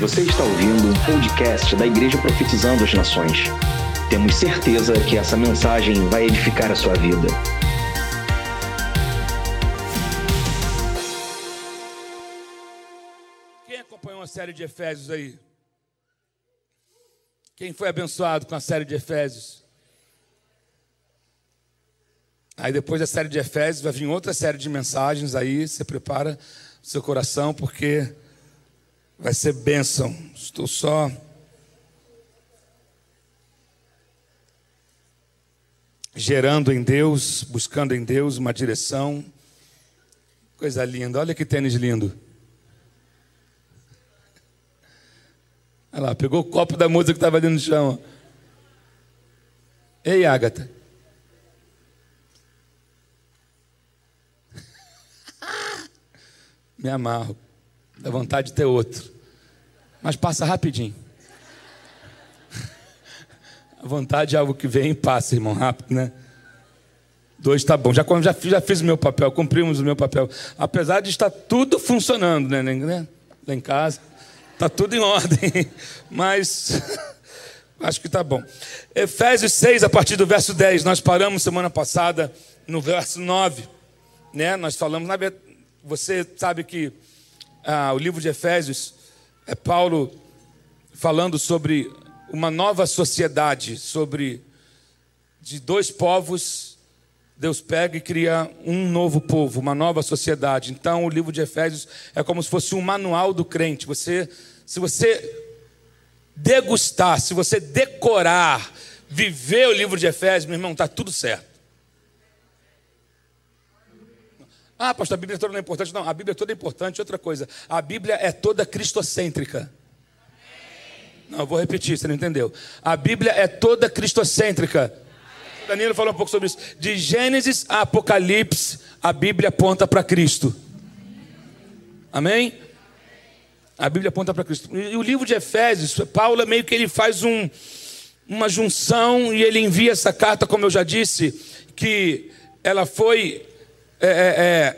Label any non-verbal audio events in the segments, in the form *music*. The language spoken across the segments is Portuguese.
Você está ouvindo um podcast da Igreja Profetizando as Nações. Temos certeza que essa mensagem vai edificar a sua vida. Quem acompanhou a série de Efésios aí? Quem foi abençoado com a série de Efésios? Aí depois da série de Efésios vai vir outra série de mensagens aí, você prepara seu coração porque vai ser bênção. Estou só gerando em Deus, buscando em Deus uma direção. Coisa linda, olha que tênis lindo. Olha lá, pegou o copo da música que estava ali no chão. Ei, Ágata. *laughs* Me amarro. Dá vontade de ter outro. Mas passa rapidinho. A vontade é algo que vem e passa, irmão, rápido, né? Dois está bom. Já, já, já fiz o meu papel, cumprimos o meu papel. Apesar de estar tudo funcionando, né? né? Lá em casa. Está tudo em ordem. *laughs* Mas *laughs* acho que está bom. Efésios 6, a partir do verso 10. Nós paramos semana passada no verso 9. Né? Nós falamos, na verdade, você sabe que ah, o livro de Efésios é Paulo falando sobre uma nova sociedade, sobre de dois povos, Deus pega e cria um novo povo, uma nova sociedade. Então, o livro de Efésios é como se fosse um manual do crente. Você, se você degustar, se você decorar, viver o livro de Efésios, meu irmão, está tudo certo. Ah, pastor, a Bíblia toda não é importante. Não, a Bíblia toda é importante. Outra coisa, a Bíblia é toda cristocêntrica. Não, eu vou repetir, você não entendeu. A Bíblia é toda cristocêntrica. Danilo falou um pouco sobre isso. De Gênesis a Apocalipse, a Bíblia aponta para Cristo. Amém? A Bíblia aponta para Cristo. E o livro de Efésios, Paulo meio que ele faz um, uma junção e ele envia essa carta, como eu já disse, que ela foi é,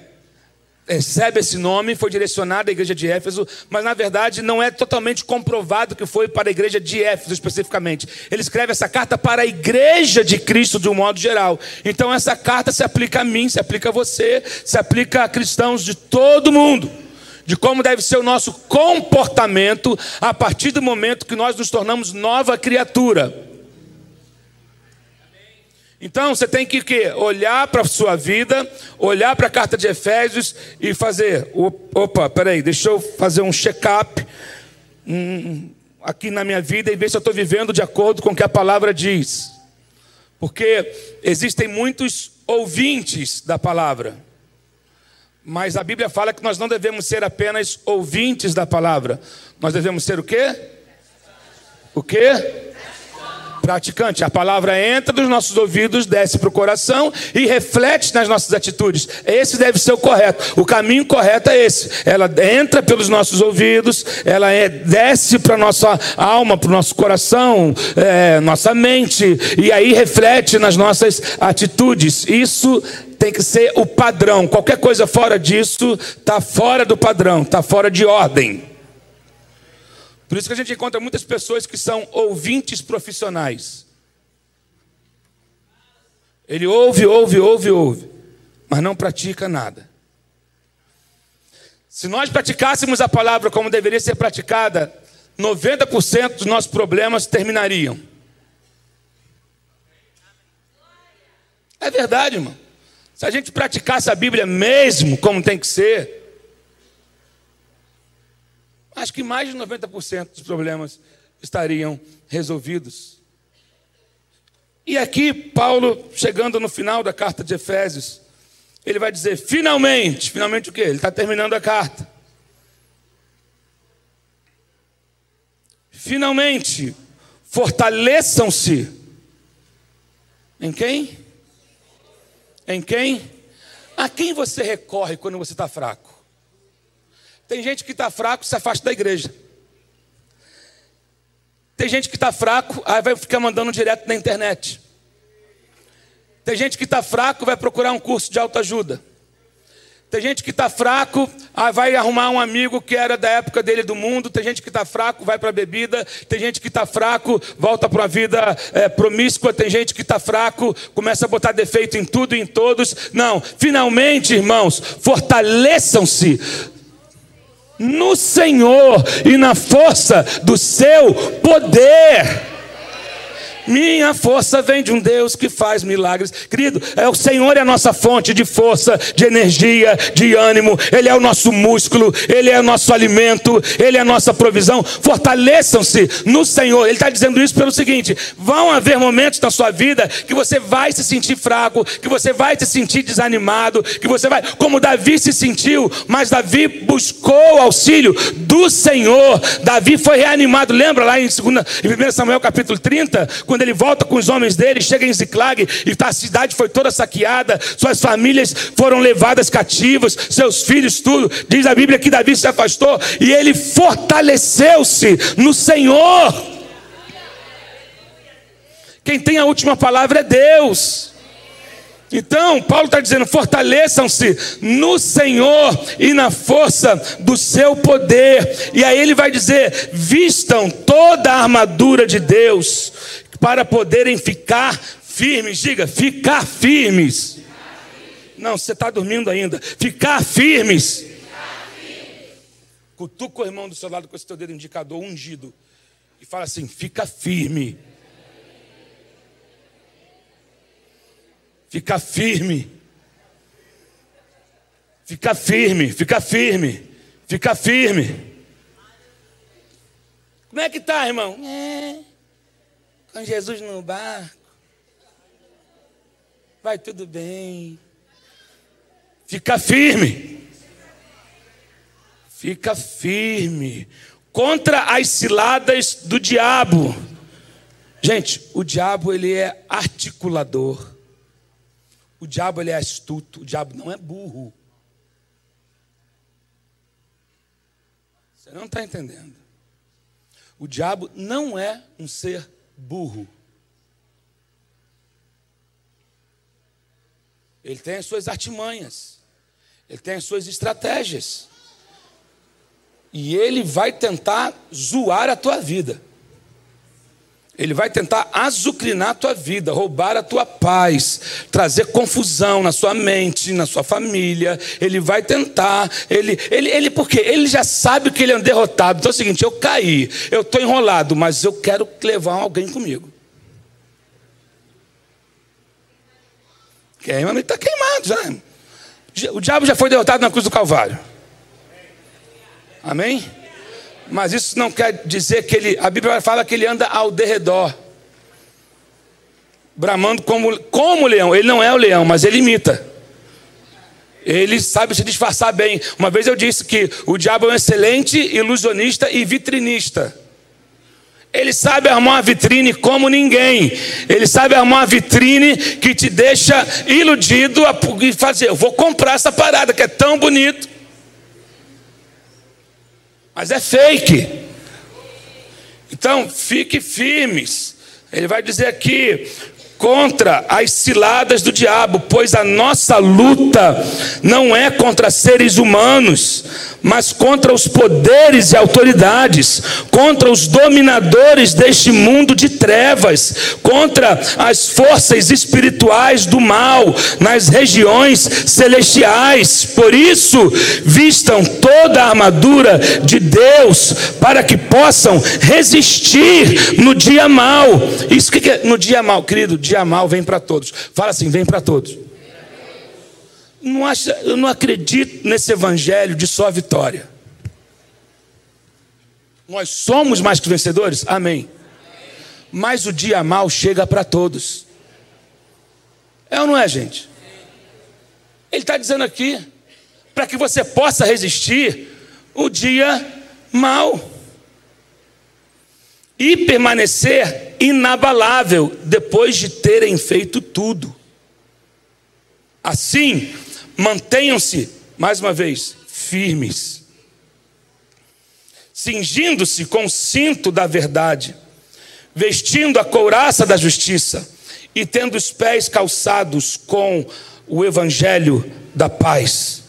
é, é, recebe esse nome, foi direcionado à igreja de Éfeso, mas na verdade não é totalmente comprovado que foi para a igreja de Éfeso especificamente. Ele escreve essa carta para a igreja de Cristo de um modo geral. Então essa carta se aplica a mim, se aplica a você, se aplica a cristãos de todo mundo. De como deve ser o nosso comportamento a partir do momento que nós nos tornamos nova criatura. Então você tem que, que olhar para a sua vida, olhar para a carta de Efésios e fazer: opa, peraí, deixa eu fazer um check-up hum, aqui na minha vida e ver se eu estou vivendo de acordo com o que a palavra diz. Porque existem muitos ouvintes da palavra, mas a Bíblia fala que nós não devemos ser apenas ouvintes da palavra, nós devemos ser o quê? O quê? Praticante. A palavra entra dos nossos ouvidos, desce para o coração e reflete nas nossas atitudes. Esse deve ser o correto. O caminho correto é esse. Ela entra pelos nossos ouvidos, ela é, desce para a nossa alma, para o nosso coração, é, nossa mente, e aí reflete nas nossas atitudes. Isso tem que ser o padrão. Qualquer coisa fora disso está fora do padrão, está fora de ordem. Por isso que a gente encontra muitas pessoas que são ouvintes profissionais. Ele ouve, ouve, ouve, ouve, mas não pratica nada. Se nós praticássemos a palavra como deveria ser praticada, 90% dos nossos problemas terminariam. É verdade, irmão. Se a gente praticasse a Bíblia mesmo como tem que ser, acho que mais de 90% dos problemas estariam resolvidos. E aqui, Paulo, chegando no final da carta de Efésios, ele vai dizer: finalmente, finalmente o quê? Ele está terminando a carta. Finalmente, fortaleçam-se. Em quem? Em quem? A quem você recorre quando você está fraco? Tem gente que está fraco, se afasta da igreja. Tem gente que está fraco, aí vai ficar mandando direto na internet. Tem gente que está fraco, vai procurar um curso de autoajuda. Tem gente que está fraco, ah, vai arrumar um amigo que era da época dele do mundo. Tem gente que está fraco, vai para a bebida. Tem gente que está fraco, volta para uma vida é, promíscua. Tem gente que está fraco, começa a botar defeito em tudo e em todos. Não, finalmente, irmãos, fortaleçam-se no Senhor e na força do seu poder. Minha força vem de um Deus que faz milagres. Querido, é o Senhor é a nossa fonte de força, de energia, de ânimo. Ele é o nosso músculo, Ele é o nosso alimento, Ele é a nossa provisão. Fortaleçam-se no Senhor. Ele está dizendo isso pelo seguinte: vão haver momentos na sua vida que você vai se sentir fraco, que você vai se sentir desanimado, que você vai, como Davi se sentiu, mas Davi buscou auxílio do Senhor. Davi foi reanimado. Lembra lá em, 2, em 1 Samuel capítulo 30, quando ele volta com os homens dele, chega em Ziclag e a cidade foi toda saqueada, suas famílias foram levadas cativas, seus filhos, tudo. Diz a Bíblia que Davi se afastou e ele fortaleceu-se no Senhor. Quem tem a última palavra é Deus. Então, Paulo está dizendo: fortaleçam-se no Senhor e na força do seu poder. E aí ele vai dizer: vistam toda a armadura de Deus, para poderem ficar firmes. Diga, ficar firmes. Não, você está dormindo ainda. Ficar firmes. Cutuca o irmão do seu lado com esse teu dedo indicador ungido. E fala assim: fica firme. Fica firme. Fica firme, fica firme, fica firme. Como é que tá, irmão? É com Jesus no barco, vai tudo bem. Fica firme. Fica firme contra as ciladas do diabo. Gente, o diabo ele é articulador. O diabo ele é astuto, o diabo não é burro. Você não está entendendo. O diabo não é um ser burro. Ele tem as suas artimanhas, ele tem as suas estratégias. E ele vai tentar zoar a tua vida. Ele vai tentar azucrinar a tua vida, roubar a tua paz, trazer confusão na sua mente, na sua família. Ele vai tentar, ele, ele, ele, porque ele já sabe que ele é um derrotado. Então é o seguinte: eu caí, eu estou enrolado, mas eu quero levar alguém comigo. Queima, ele está queimado já. O diabo já foi derrotado na cruz do Calvário. Amém? Mas isso não quer dizer que ele. A Bíblia fala que ele anda ao derredor. Bramando como, como leão. Ele não é o leão, mas ele imita. Ele sabe se disfarçar bem. Uma vez eu disse que o diabo é um excelente ilusionista e vitrinista. Ele sabe armar uma vitrine como ninguém. Ele sabe armar uma vitrine que te deixa iludido e fazer. Eu vou comprar essa parada que é tão bonito. Mas é fake. Então, fique firmes. Ele vai dizer aqui: contra as ciladas do diabo, pois a nossa luta não é contra seres humanos, mas contra os poderes e autoridades, contra os dominadores deste mundo de trevas, contra as forças espirituais do mal nas regiões celestiais. Por isso, vistam toda a armadura de Deus para que possam resistir no dia mal. Isso que é no dia mal, querido? dia mal vem para todos. Fala assim: vem para todos. Não acha, eu não acredito nesse evangelho de só vitória. Nós somos mais que vencedores? Amém. Mas o dia mal chega para todos. É ou não é, gente? Ele está dizendo aqui, para que você possa resistir o dia mal e permanecer inabalável depois de terem feito tudo. Assim, mantenham-se, mais uma vez, firmes, cingindo-se com o cinto da verdade, vestindo a couraça da justiça e tendo os pés calçados com o evangelho da paz.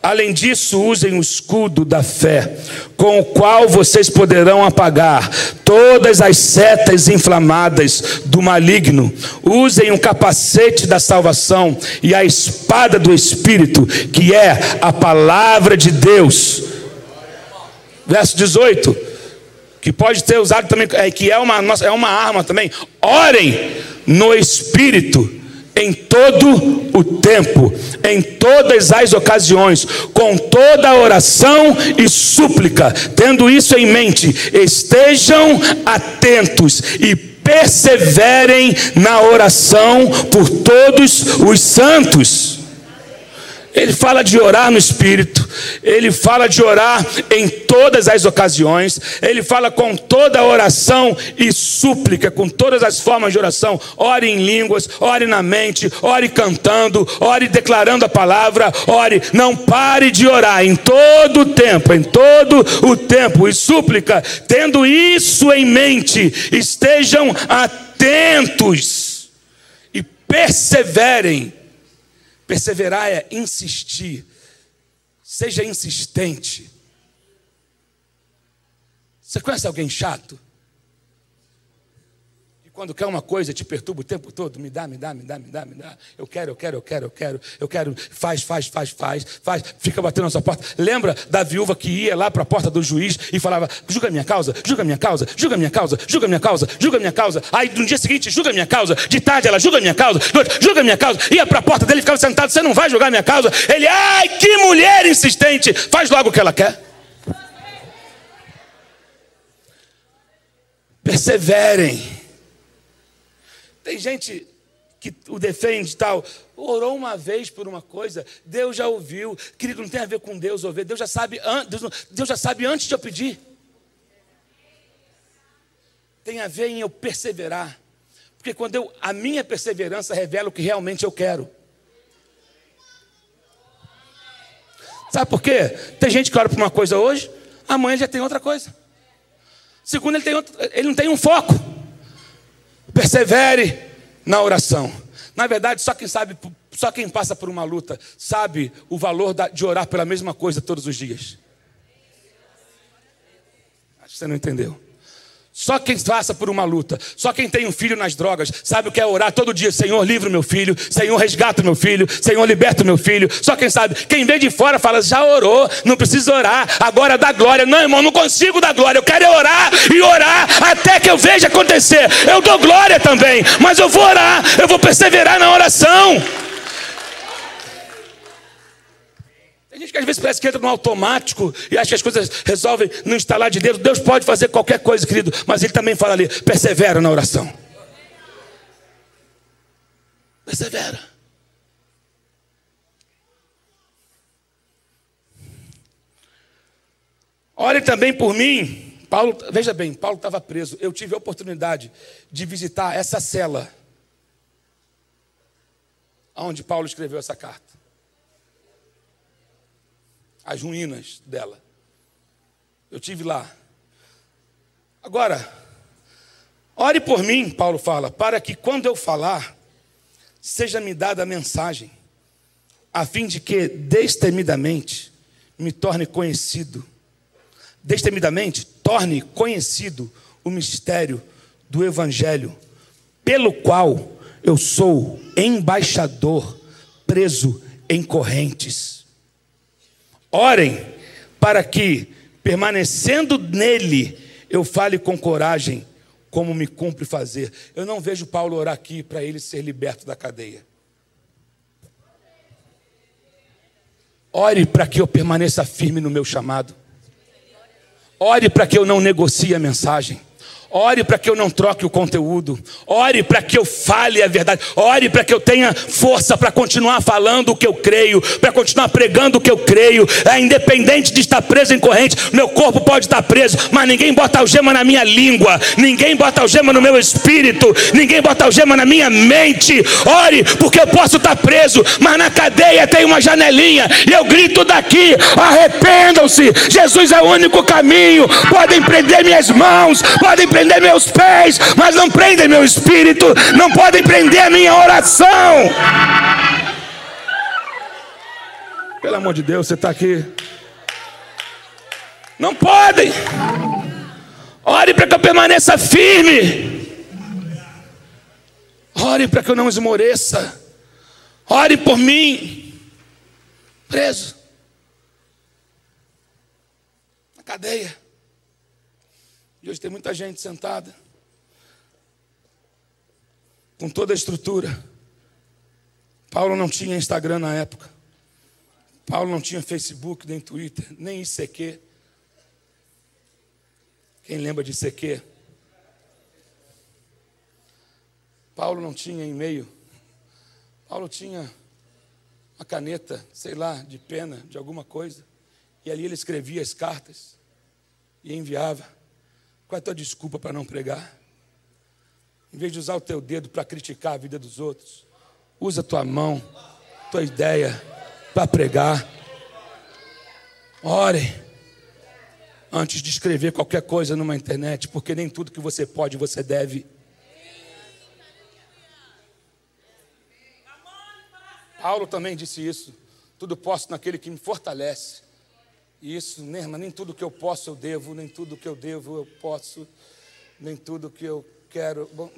Além disso, usem o escudo da fé, com o qual vocês poderão apagar todas as setas inflamadas do maligno. Usem o capacete da salvação e a espada do Espírito, que é a palavra de Deus. Verso 18, que pode ter usado também, é, que é uma, é uma arma também. Orem no Espírito em todo o tempo, em todas as ocasiões, com toda oração e súplica, tendo isso em mente, estejam atentos e perseverem na oração por todos os santos. Ele fala de orar no Espírito, ele fala de orar em todas as ocasiões, ele fala com toda oração e súplica, com todas as formas de oração. Ore em línguas, ore na mente, ore cantando, ore declarando a palavra, ore. Não pare de orar em todo o tempo, em todo o tempo, e súplica, tendo isso em mente, estejam atentos e perseverem Perseverar é insistir. Seja insistente. Você conhece alguém chato? Quando quer uma coisa, te perturba o tempo todo, me dá, me dá, me dá, me dá, me dá. Eu quero, eu quero, eu quero, eu quero, eu quero, faz, faz, faz, faz, faz, fica batendo na sua porta. Lembra da viúva que ia lá para a porta do juiz e falava: julga minha causa, julga minha causa, julga minha causa, julga minha causa, julga minha causa. Aí no dia seguinte, julga minha causa. De tarde ela julga minha causa, julga minha causa. Ia para a porta dele e ficava sentado: você não vai julgar minha causa? Ele, ai, que mulher insistente, faz logo o que ela quer. Perseverem tem gente que o defende tal, orou uma vez por uma coisa, Deus já ouviu. Querido, não tem a ver com Deus ouvir, Deus já sabe, Deus, Deus já sabe antes de eu pedir. Tem a ver em eu perseverar. Porque quando eu, a minha perseverança revela o que realmente eu quero. Sabe por quê? Tem gente que ora por uma coisa hoje, amanhã já tem outra coisa. Segundo, ele, tem outro, ele não tem um foco. Persevere na oração. Na verdade, só quem sabe, só quem passa por uma luta sabe o valor de orar pela mesma coisa todos os dias. Acho que você não entendeu. Só quem passa por uma luta, só quem tem um filho nas drogas, sabe o que é orar todo dia: Senhor, livra meu filho, Senhor, resgata meu filho, Senhor, liberta meu filho. Só quem sabe, quem vem de fora fala: já orou, não precisa orar, agora dá glória. Não, irmão, não consigo dar glória, eu quero é orar e orar até que eu veja acontecer. Eu dou glória também, mas eu vou orar, eu vou perseverar na oração. Tem gente que às vezes parece que entra no automático e acha que as coisas resolvem no instalar de Deus. Deus pode fazer qualquer coisa, querido, mas Ele também fala ali: persevera na oração. Persevera. Ore também por mim. Paulo, veja bem, Paulo estava preso. Eu tive a oportunidade de visitar essa cela onde Paulo escreveu essa carta as ruínas dela. Eu tive lá. Agora, ore por mim, Paulo fala, para que quando eu falar, seja me dada a mensagem, a fim de que destemidamente me torne conhecido. Destemidamente, torne conhecido o mistério do Evangelho, pelo qual eu sou embaixador, preso em correntes Orem para que, permanecendo nele, eu fale com coragem, como me cumpre fazer. Eu não vejo Paulo orar aqui para ele ser liberto da cadeia. Ore para que eu permaneça firme no meu chamado. Ore para que eu não negocie a mensagem. Ore para que eu não troque o conteúdo. Ore para que eu fale a verdade. Ore para que eu tenha força para continuar falando o que eu creio, para continuar pregando o que eu creio. É independente de estar preso em corrente, meu corpo pode estar preso, mas ninguém bota algema na minha língua, ninguém bota algema no meu espírito, ninguém bota algema na minha mente. Ore porque eu posso estar preso, mas na cadeia tem uma janelinha e eu grito daqui: arrependam-se. Jesus é o único caminho. Podem prender minhas mãos, podem prender prender meus pés, mas não prendem meu espírito, não podem prender a minha oração. Pelo amor de Deus, você está aqui. Não podem. Ore para que eu permaneça firme. Ore para que eu não esmoreça. Ore por mim. Preso. Na cadeia. E hoje tem muita gente sentada. Com toda a estrutura. Paulo não tinha Instagram na época. Paulo não tinha Facebook, nem Twitter, nem ICQ. Quem lembra de ICQ? Paulo não tinha e-mail. Paulo tinha uma caneta, sei lá, de pena, de alguma coisa. E ali ele escrevia as cartas e enviava. Qual é a tua desculpa para não pregar? Em vez de usar o teu dedo para criticar a vida dos outros, usa a tua mão, tua ideia para pregar. Ore antes de escrever qualquer coisa numa internet, porque nem tudo que você pode você deve. Paulo também disse isso. Tudo posso naquele que me fortalece. E isso, né, mas nem tudo que eu posso eu devo, nem tudo que eu devo eu posso, nem tudo que eu quero. Bom,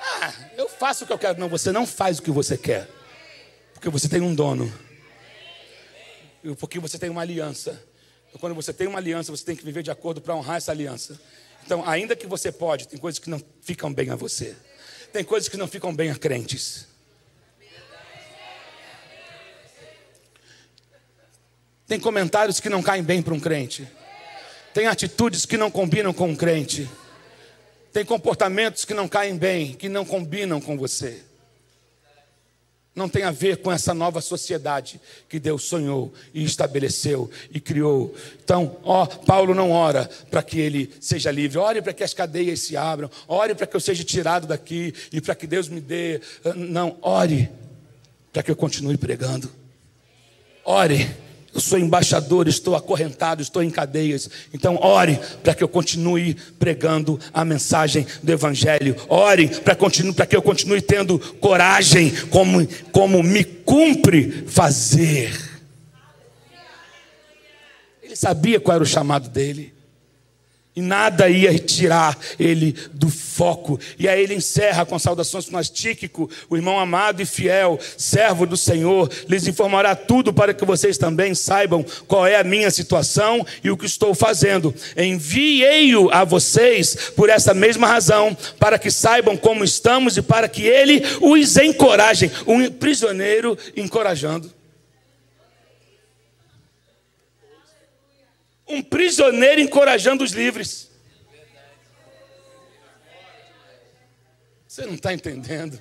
ah, eu faço o que eu quero. Não, você não faz o que você quer. Porque você tem um dono. Porque você tem uma aliança. Então, quando você tem uma aliança, você tem que viver de acordo para honrar essa aliança. Então, ainda que você pode, tem coisas que não ficam bem a você. Tem coisas que não ficam bem a crentes. Tem comentários que não caem bem para um crente. Tem atitudes que não combinam com um crente. Tem comportamentos que não caem bem, que não combinam com você não tem a ver com essa nova sociedade que Deus sonhou e estabeleceu e criou. Então, ó, Paulo não ora para que ele seja livre, ore para que as cadeias se abram, ore para que eu seja tirado daqui e para que Deus me dê. Não, ore para que eu continue pregando. Ore eu sou embaixador, estou acorrentado, estou em cadeias. Então, ore para que eu continue pregando a mensagem do Evangelho. Ore para que eu continue tendo coragem, como, como me cumpre fazer. Ele sabia qual era o chamado dele e nada ia tirar ele do foco. E aí ele encerra com saudações para Tíquico, o irmão amado e fiel, servo do Senhor, lhes informará tudo para que vocês também saibam qual é a minha situação e o que estou fazendo. Enviei-o a vocês por essa mesma razão, para que saibam como estamos e para que ele os encoraje. Um prisioneiro encorajando. Um prisioneiro encorajando os livres. Você não está entendendo?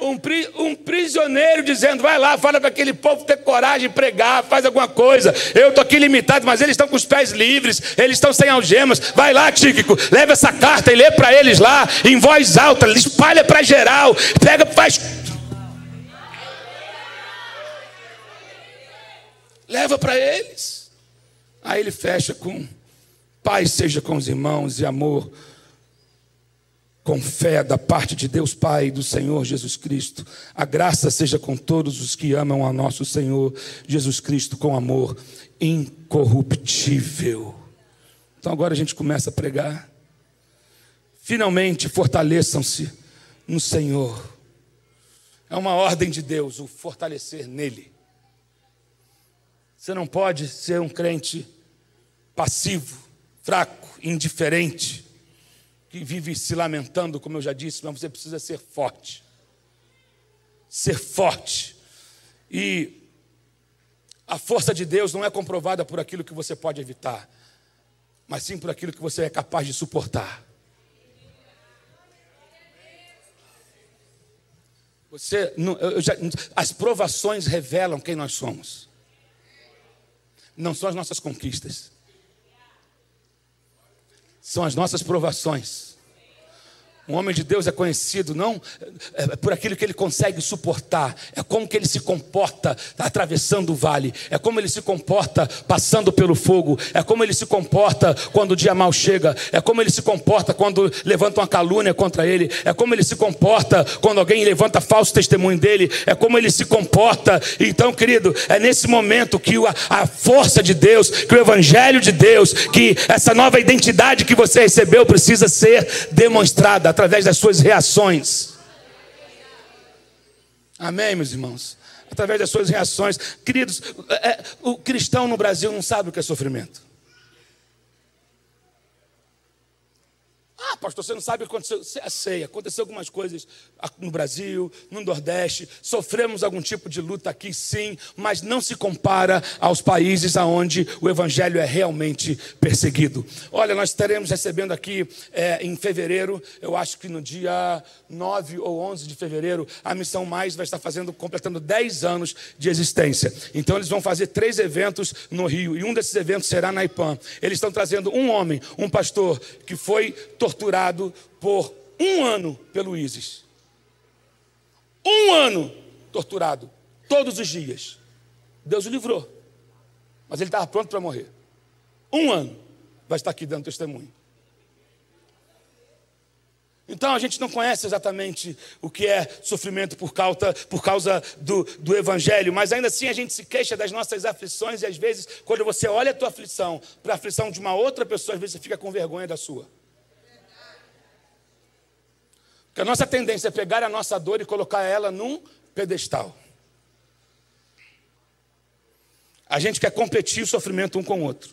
Um, pri, um, prisioneiro dizendo: vai lá, fala para aquele povo ter coragem pregar, faz alguma coisa. Eu estou aqui limitado, mas eles estão com os pés livres, eles estão sem algemas. Vai lá, Tíquico, leva essa carta e lê para eles lá, em voz alta, espalha para geral, pega, faz. Leva para eles. Aí ele fecha com paz seja com os irmãos e amor com fé da parte de Deus Pai e do Senhor Jesus Cristo. A graça seja com todos os que amam a nosso Senhor Jesus Cristo com amor incorruptível. Então agora a gente começa a pregar. Finalmente fortaleçam-se no Senhor. É uma ordem de Deus o fortalecer nele. Você não pode ser um crente passivo, fraco, indiferente, que vive se lamentando, como eu já disse, mas você precisa ser forte. Ser forte. E a força de Deus não é comprovada por aquilo que você pode evitar, mas sim por aquilo que você é capaz de suportar. Você, já, as provações revelam quem nós somos não são as nossas conquistas, são as nossas provações. Um homem de Deus é conhecido não é, por aquilo que ele consegue suportar, é como que ele se comporta atravessando o vale, é como ele se comporta passando pelo fogo, é como ele se comporta quando o dia mal chega, é como ele se comporta quando levanta uma calúnia contra ele, é como ele se comporta quando alguém levanta falso testemunho dele, é como ele se comporta. Então, querido, é nesse momento que a força de Deus, que o evangelho de Deus, que essa nova identidade que você recebeu precisa ser demonstrada através das suas reações. Amém, meus irmãos? Através das suas reações. Queridos, é, é, o cristão no Brasil não sabe o que é sofrimento. Ah, pastor, você não sabe o que aconteceu. Sei, aconteceu algumas coisas no Brasil, no Nordeste. Sofremos algum tipo de luta aqui, sim, mas não se compara aos países onde o Evangelho é realmente perseguido. Olha, nós estaremos recebendo aqui é, em fevereiro, eu acho que no dia 9 ou 11 de fevereiro, a Missão Mais vai estar fazendo, completando 10 anos de existência. Então, eles vão fazer três eventos no Rio, e um desses eventos será na IPAM. Eles estão trazendo um homem, um pastor, que foi torturado torturado por um ano pelo ISIS. Um ano torturado, todos os dias. Deus o livrou. Mas ele estava pronto para morrer. Um ano vai estar aqui dando testemunho. Então a gente não conhece exatamente o que é sofrimento por causa, por causa do, do Evangelho, mas ainda assim a gente se queixa das nossas aflições e às vezes, quando você olha a tua aflição para a aflição de uma outra pessoa, às vezes você fica com vergonha da sua. Porque a nossa tendência é pegar a nossa dor e colocar ela num pedestal. A gente quer competir o sofrimento um com o outro.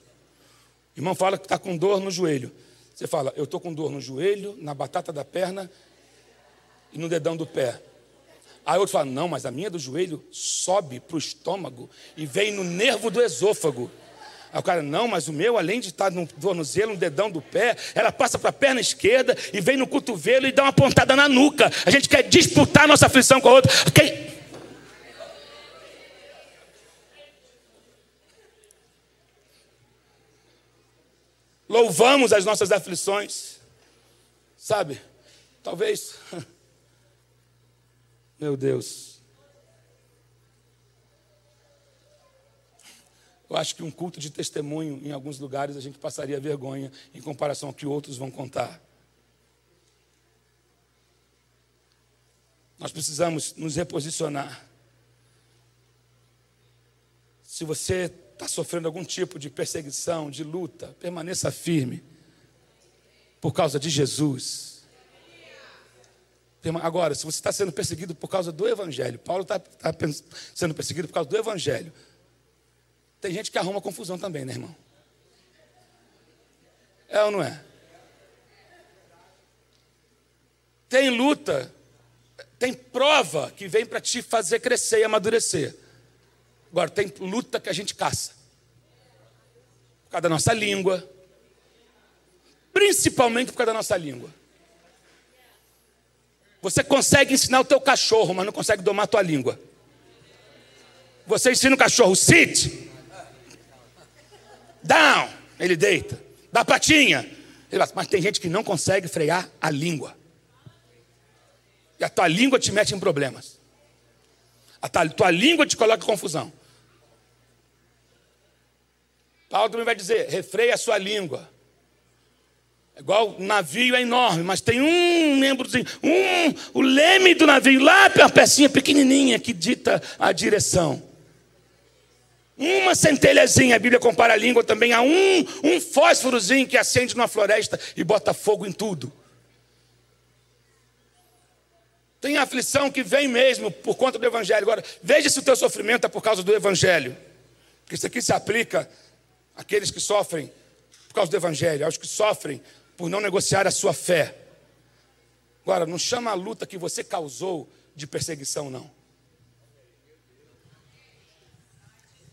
O irmão fala que está com dor no joelho. Você fala, eu estou com dor no joelho, na batata da perna e no dedão do pé. Aí outro fala, não, mas a minha do joelho sobe para o estômago e vem no nervo do esôfago. Aí o cara, não, mas o meu, além de estar no tornozelo, no dedão do pé, ela passa para a perna esquerda e vem no cotovelo e dá uma pontada na nuca. A gente quer disputar nossa aflição com a outra. Quem... Louvamos as nossas aflições, sabe? Talvez, *laughs* meu Deus, Eu acho que um culto de testemunho, em alguns lugares, a gente passaria vergonha em comparação ao que outros vão contar. Nós precisamos nos reposicionar. Se você está sofrendo algum tipo de perseguição, de luta, permaneça firme, por causa de Jesus. Agora, se você está sendo perseguido por causa do Evangelho, Paulo está tá sendo perseguido por causa do Evangelho. Tem gente que arruma confusão também, né, irmão? É ou não é? Tem luta, tem prova que vem para te fazer crescer e amadurecer. Agora, tem luta que a gente caça. Por causa da nossa língua. Principalmente por causa da nossa língua. Você consegue ensinar o teu cachorro, mas não consegue domar a tua língua. Você ensina o cachorro, sit, down, ele deita, dá patinha. Mas tem gente que não consegue frear a língua. E a tua língua te mete em problemas. A tua, tua língua te coloca em confusão. Paulo também vai dizer: refreia a sua língua. É igual o navio é enorme, mas tem um membrozinho, um, o leme do navio, lá uma pecinha pequenininha que dita a direção. Uma centelhazinha, a Bíblia compara a língua também a um, um fósforozinho que acende numa floresta e bota fogo em tudo. Tem aflição que vem mesmo por conta do Evangelho. Agora, veja se o teu sofrimento é por causa do Evangelho. Porque isso aqui se aplica àqueles que sofrem por causa do Evangelho, aos que sofrem por não negociar a sua fé. Agora, não chama a luta que você causou de perseguição, não.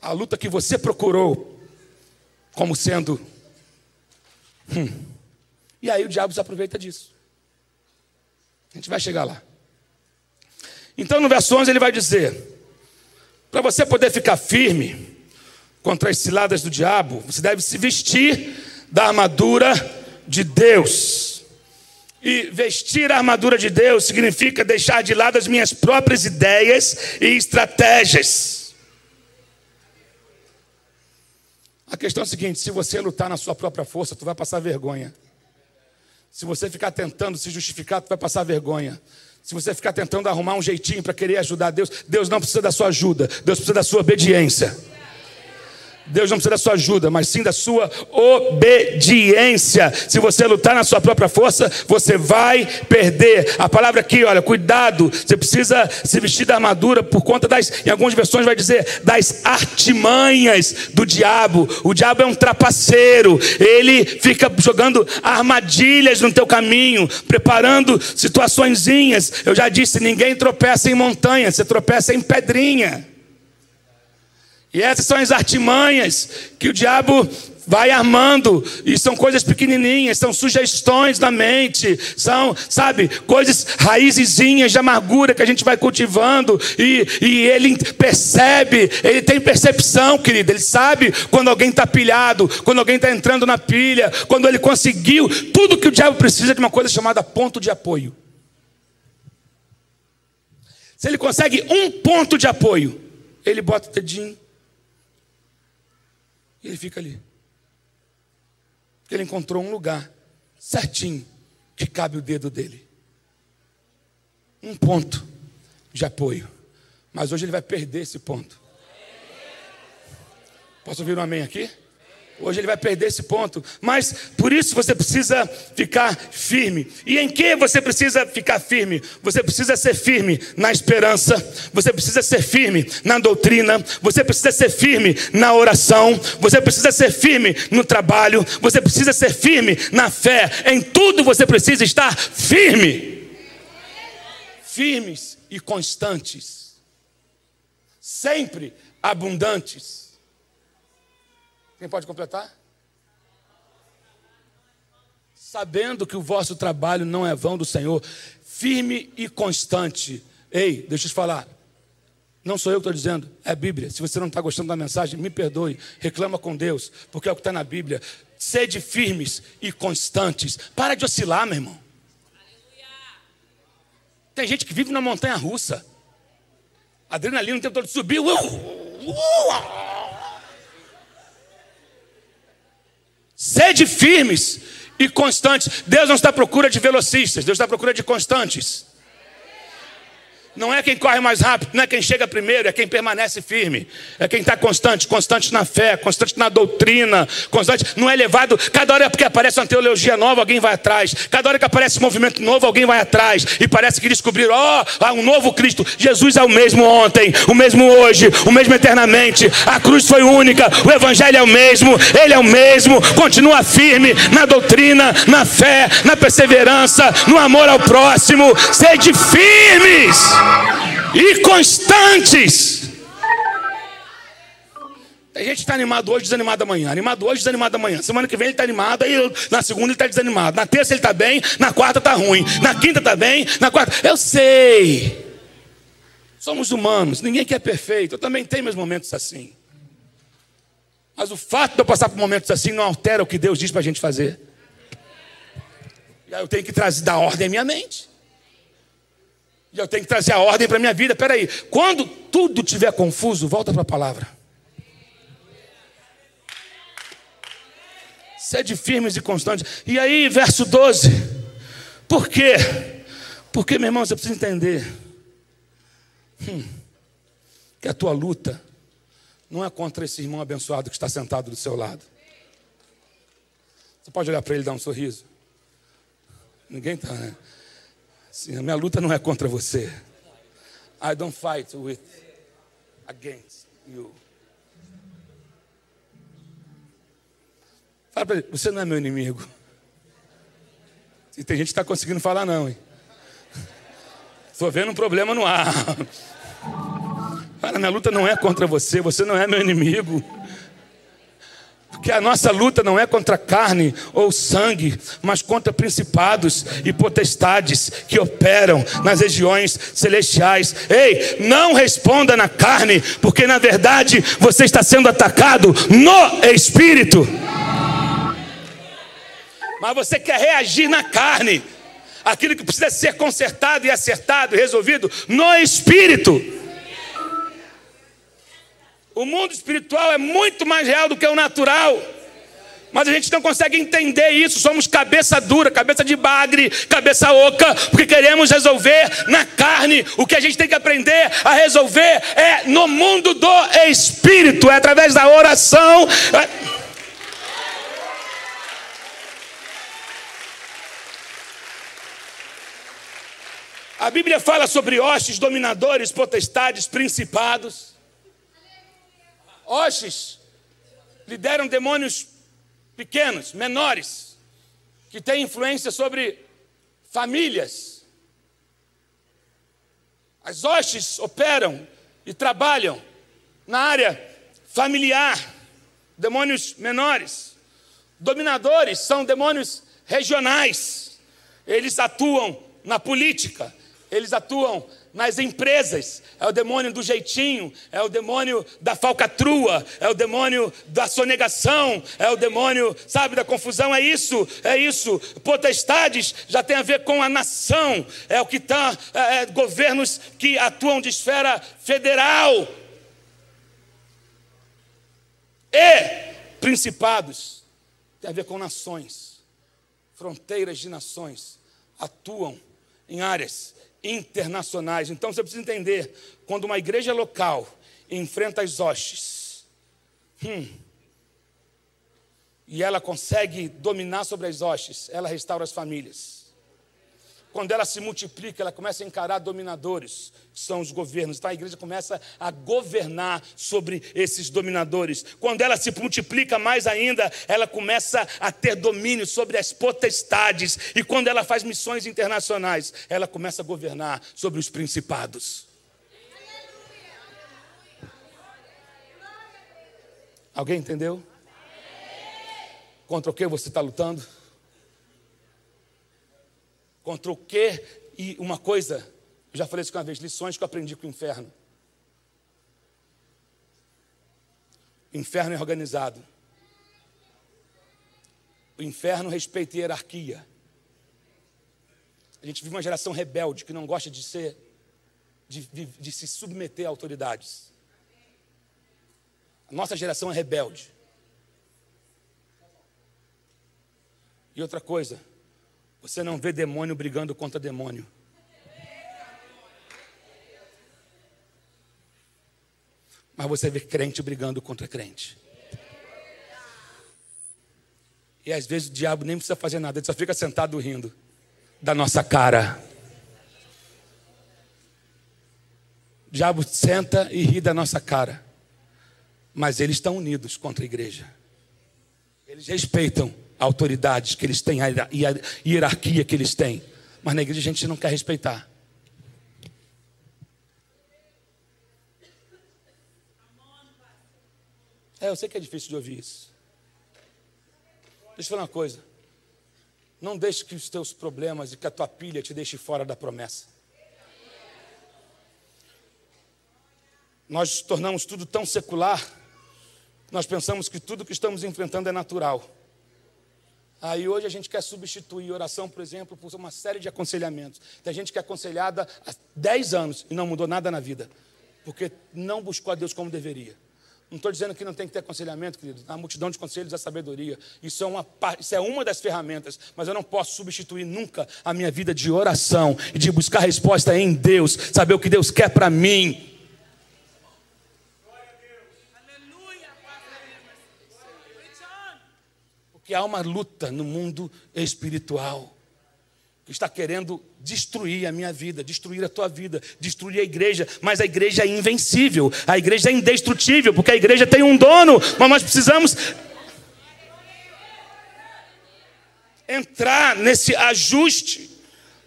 A luta que você procurou como sendo. Hum. E aí o diabo se aproveita disso. A gente vai chegar lá. Então no verso 11 ele vai dizer: para você poder ficar firme contra as ciladas do diabo, você deve se vestir da armadura de Deus. E vestir a armadura de Deus significa deixar de lado as minhas próprias ideias e estratégias. A questão é a seguinte: se você lutar na sua própria força, tu vai passar vergonha. Se você ficar tentando se justificar, tu vai passar vergonha. Se você ficar tentando arrumar um jeitinho para querer ajudar Deus, Deus não precisa da sua ajuda, Deus precisa da sua obediência. Deus não precisa da sua ajuda, mas sim da sua obediência. Se você lutar na sua própria força, você vai perder. A palavra aqui, olha, cuidado. Você precisa se vestir da armadura por conta das, em algumas versões vai dizer, das artimanhas do diabo. O diabo é um trapaceiro. Ele fica jogando armadilhas no teu caminho, preparando situaçõezinhas. Eu já disse, ninguém tropeça em montanha, você tropeça em pedrinha. E essas são as artimanhas que o diabo vai armando, e são coisas pequenininhas, são sugestões da mente, são, sabe, coisas raizezinhas de amargura que a gente vai cultivando, e, e ele percebe, ele tem percepção, querido, ele sabe quando alguém está pilhado, quando alguém está entrando na pilha, quando ele conseguiu tudo que o diabo precisa de uma coisa chamada ponto de apoio. Se ele consegue um ponto de apoio, ele bota o dedinho e ele fica ali. Porque ele encontrou um lugar certinho que cabe o dedo dele. Um ponto de apoio. Mas hoje ele vai perder esse ponto. Posso ouvir um amém aqui? Hoje ele vai perder esse ponto. Mas por isso você precisa ficar firme. E em que você precisa ficar firme? Você precisa ser firme na esperança. Você precisa ser firme na doutrina. Você precisa ser firme na oração. Você precisa ser firme no trabalho. Você precisa ser firme na fé. Em tudo você precisa estar firme. Firmes e constantes. Sempre abundantes quem pode completar? Sabendo que o vosso trabalho não é vão do Senhor, firme e constante. Ei, deixa eu te falar. Não sou eu que estou dizendo, é a Bíblia. Se você não está gostando da mensagem, me perdoe, reclama com Deus, porque é o que está na Bíblia. Sede firmes e constantes. Para de oscilar, meu irmão. Tem gente que vive na montanha russa. Adrenalina o tempo todo subiu. Uh, uh, uh, Sede firmes e constantes. Deus não está à procura de velocistas, Deus está à procura de constantes. Não é quem corre mais rápido, não é quem chega primeiro, é quem permanece firme. É quem está constante, constante na fé, constante na doutrina, constante, não é levado. Cada hora que aparece uma teologia nova, alguém vai atrás. Cada hora que aparece um movimento novo, alguém vai atrás. E parece que descobriram, ó, oh, há um novo Cristo. Jesus é o mesmo ontem, o mesmo hoje, o mesmo eternamente. A cruz foi única, o Evangelho é o mesmo, ele é o mesmo. Continua firme na doutrina, na fé, na perseverança, no amor ao próximo. Sede firmes e constantes. A gente está animado hoje, desanimado amanhã. Animado hoje, desanimado amanhã. Semana que vem ele está animado, aí na segunda ele está desanimado. Na terça ele está bem, na quarta está ruim. Na quinta está bem, na quarta. Eu sei. Somos humanos, ninguém quer perfeito. Eu também tenho meus momentos assim. Mas o fato de eu passar por momentos assim não altera o que Deus diz para a gente fazer. Eu tenho que trazer da ordem à minha mente. E eu tenho que trazer a ordem para a minha vida. Peraí, quando tudo estiver confuso, volta para a palavra. Sede firmes e constantes. E aí, verso 12. Por quê? Porque, meu irmão, você precisa entender hum, que a tua luta não é contra esse irmão abençoado que está sentado do seu lado. Você pode olhar para ele e dar um sorriso? Ninguém está, né? Sim, a minha luta não é contra você. I don't fight with against you. Fala para ele, você não é meu inimigo. E tem gente que está conseguindo falar não, hein? Estou vendo um problema no ar. Fala, minha luta não é contra você, você não é meu inimigo que a nossa luta não é contra carne ou sangue, mas contra principados e potestades que operam nas regiões celestiais. Ei, não responda na carne, porque na verdade você está sendo atacado no espírito. Mas você quer reagir na carne. aquilo que precisa ser consertado e acertado e resolvido no espírito. O mundo espiritual é muito mais real do que o natural. Mas a gente não consegue entender isso. Somos cabeça dura, cabeça de bagre, cabeça oca, porque queremos resolver na carne. O que a gente tem que aprender a resolver é no mundo do espírito, é através da oração. A Bíblia fala sobre hostes, dominadores, potestades, principados. Hostes lideram demônios pequenos, menores, que têm influência sobre famílias. As hostes operam e trabalham na área familiar, demônios menores. Dominadores são demônios regionais, eles atuam na política, eles atuam nas empresas. É o demônio do jeitinho, é o demônio da falcatrua, é o demônio da sonegação, é o demônio, sabe, da confusão. É isso, é isso. Potestades já tem a ver com a nação, é o que está, é, é, governos que atuam de esfera federal. E principados, tem a ver com nações, fronteiras de nações, atuam em áreas internacionais. Então você precisa entender: quando uma igreja local enfrenta as hostes, hum, e ela consegue dominar sobre as hostes, ela restaura as famílias. Quando ela se multiplica, ela começa a encarar dominadores, que são os governos. Então a igreja começa a governar sobre esses dominadores. Quando ela se multiplica mais ainda, ela começa a ter domínio sobre as potestades. E quando ela faz missões internacionais, ela começa a governar sobre os principados. Alguém entendeu? Contra o que você está lutando? Contra o que? E uma coisa, eu já falei isso uma vez, lições que eu aprendi com o inferno. O inferno é organizado. O inferno respeita a hierarquia. A gente vive uma geração rebelde que não gosta de ser, de, de, de se submeter a autoridades. A nossa geração é rebelde. E outra coisa, você não vê demônio brigando contra demônio. Mas você vê crente brigando contra crente. E às vezes o diabo nem precisa fazer nada, ele só fica sentado rindo da nossa cara. O diabo senta e ri da nossa cara. Mas eles estão unidos contra a igreja. Eles respeitam autoridades que eles têm, a hierarquia que eles têm. Mas na igreja a gente não quer respeitar. É, eu sei que é difícil de ouvir isso. Deixa eu falar uma coisa. Não deixe que os teus problemas e que a tua pilha te deixe fora da promessa. Nós tornamos tudo tão secular, nós pensamos que tudo que estamos enfrentando é natural. Aí hoje a gente quer substituir oração, por exemplo, por uma série de aconselhamentos. Tem gente que é aconselhada há 10 anos e não mudou nada na vida, porque não buscou a Deus como deveria. Não estou dizendo que não tem que ter aconselhamento, querido. A multidão de conselhos é sabedoria. Isso é, uma, isso é uma das ferramentas. Mas eu não posso substituir nunca a minha vida de oração e de buscar resposta em Deus, saber o que Deus quer para mim. Que há uma luta no mundo espiritual que está querendo destruir a minha vida, destruir a tua vida, destruir a igreja, mas a igreja é invencível, a igreja é indestrutível, porque a igreja tem um dono, mas nós precisamos entrar nesse ajuste.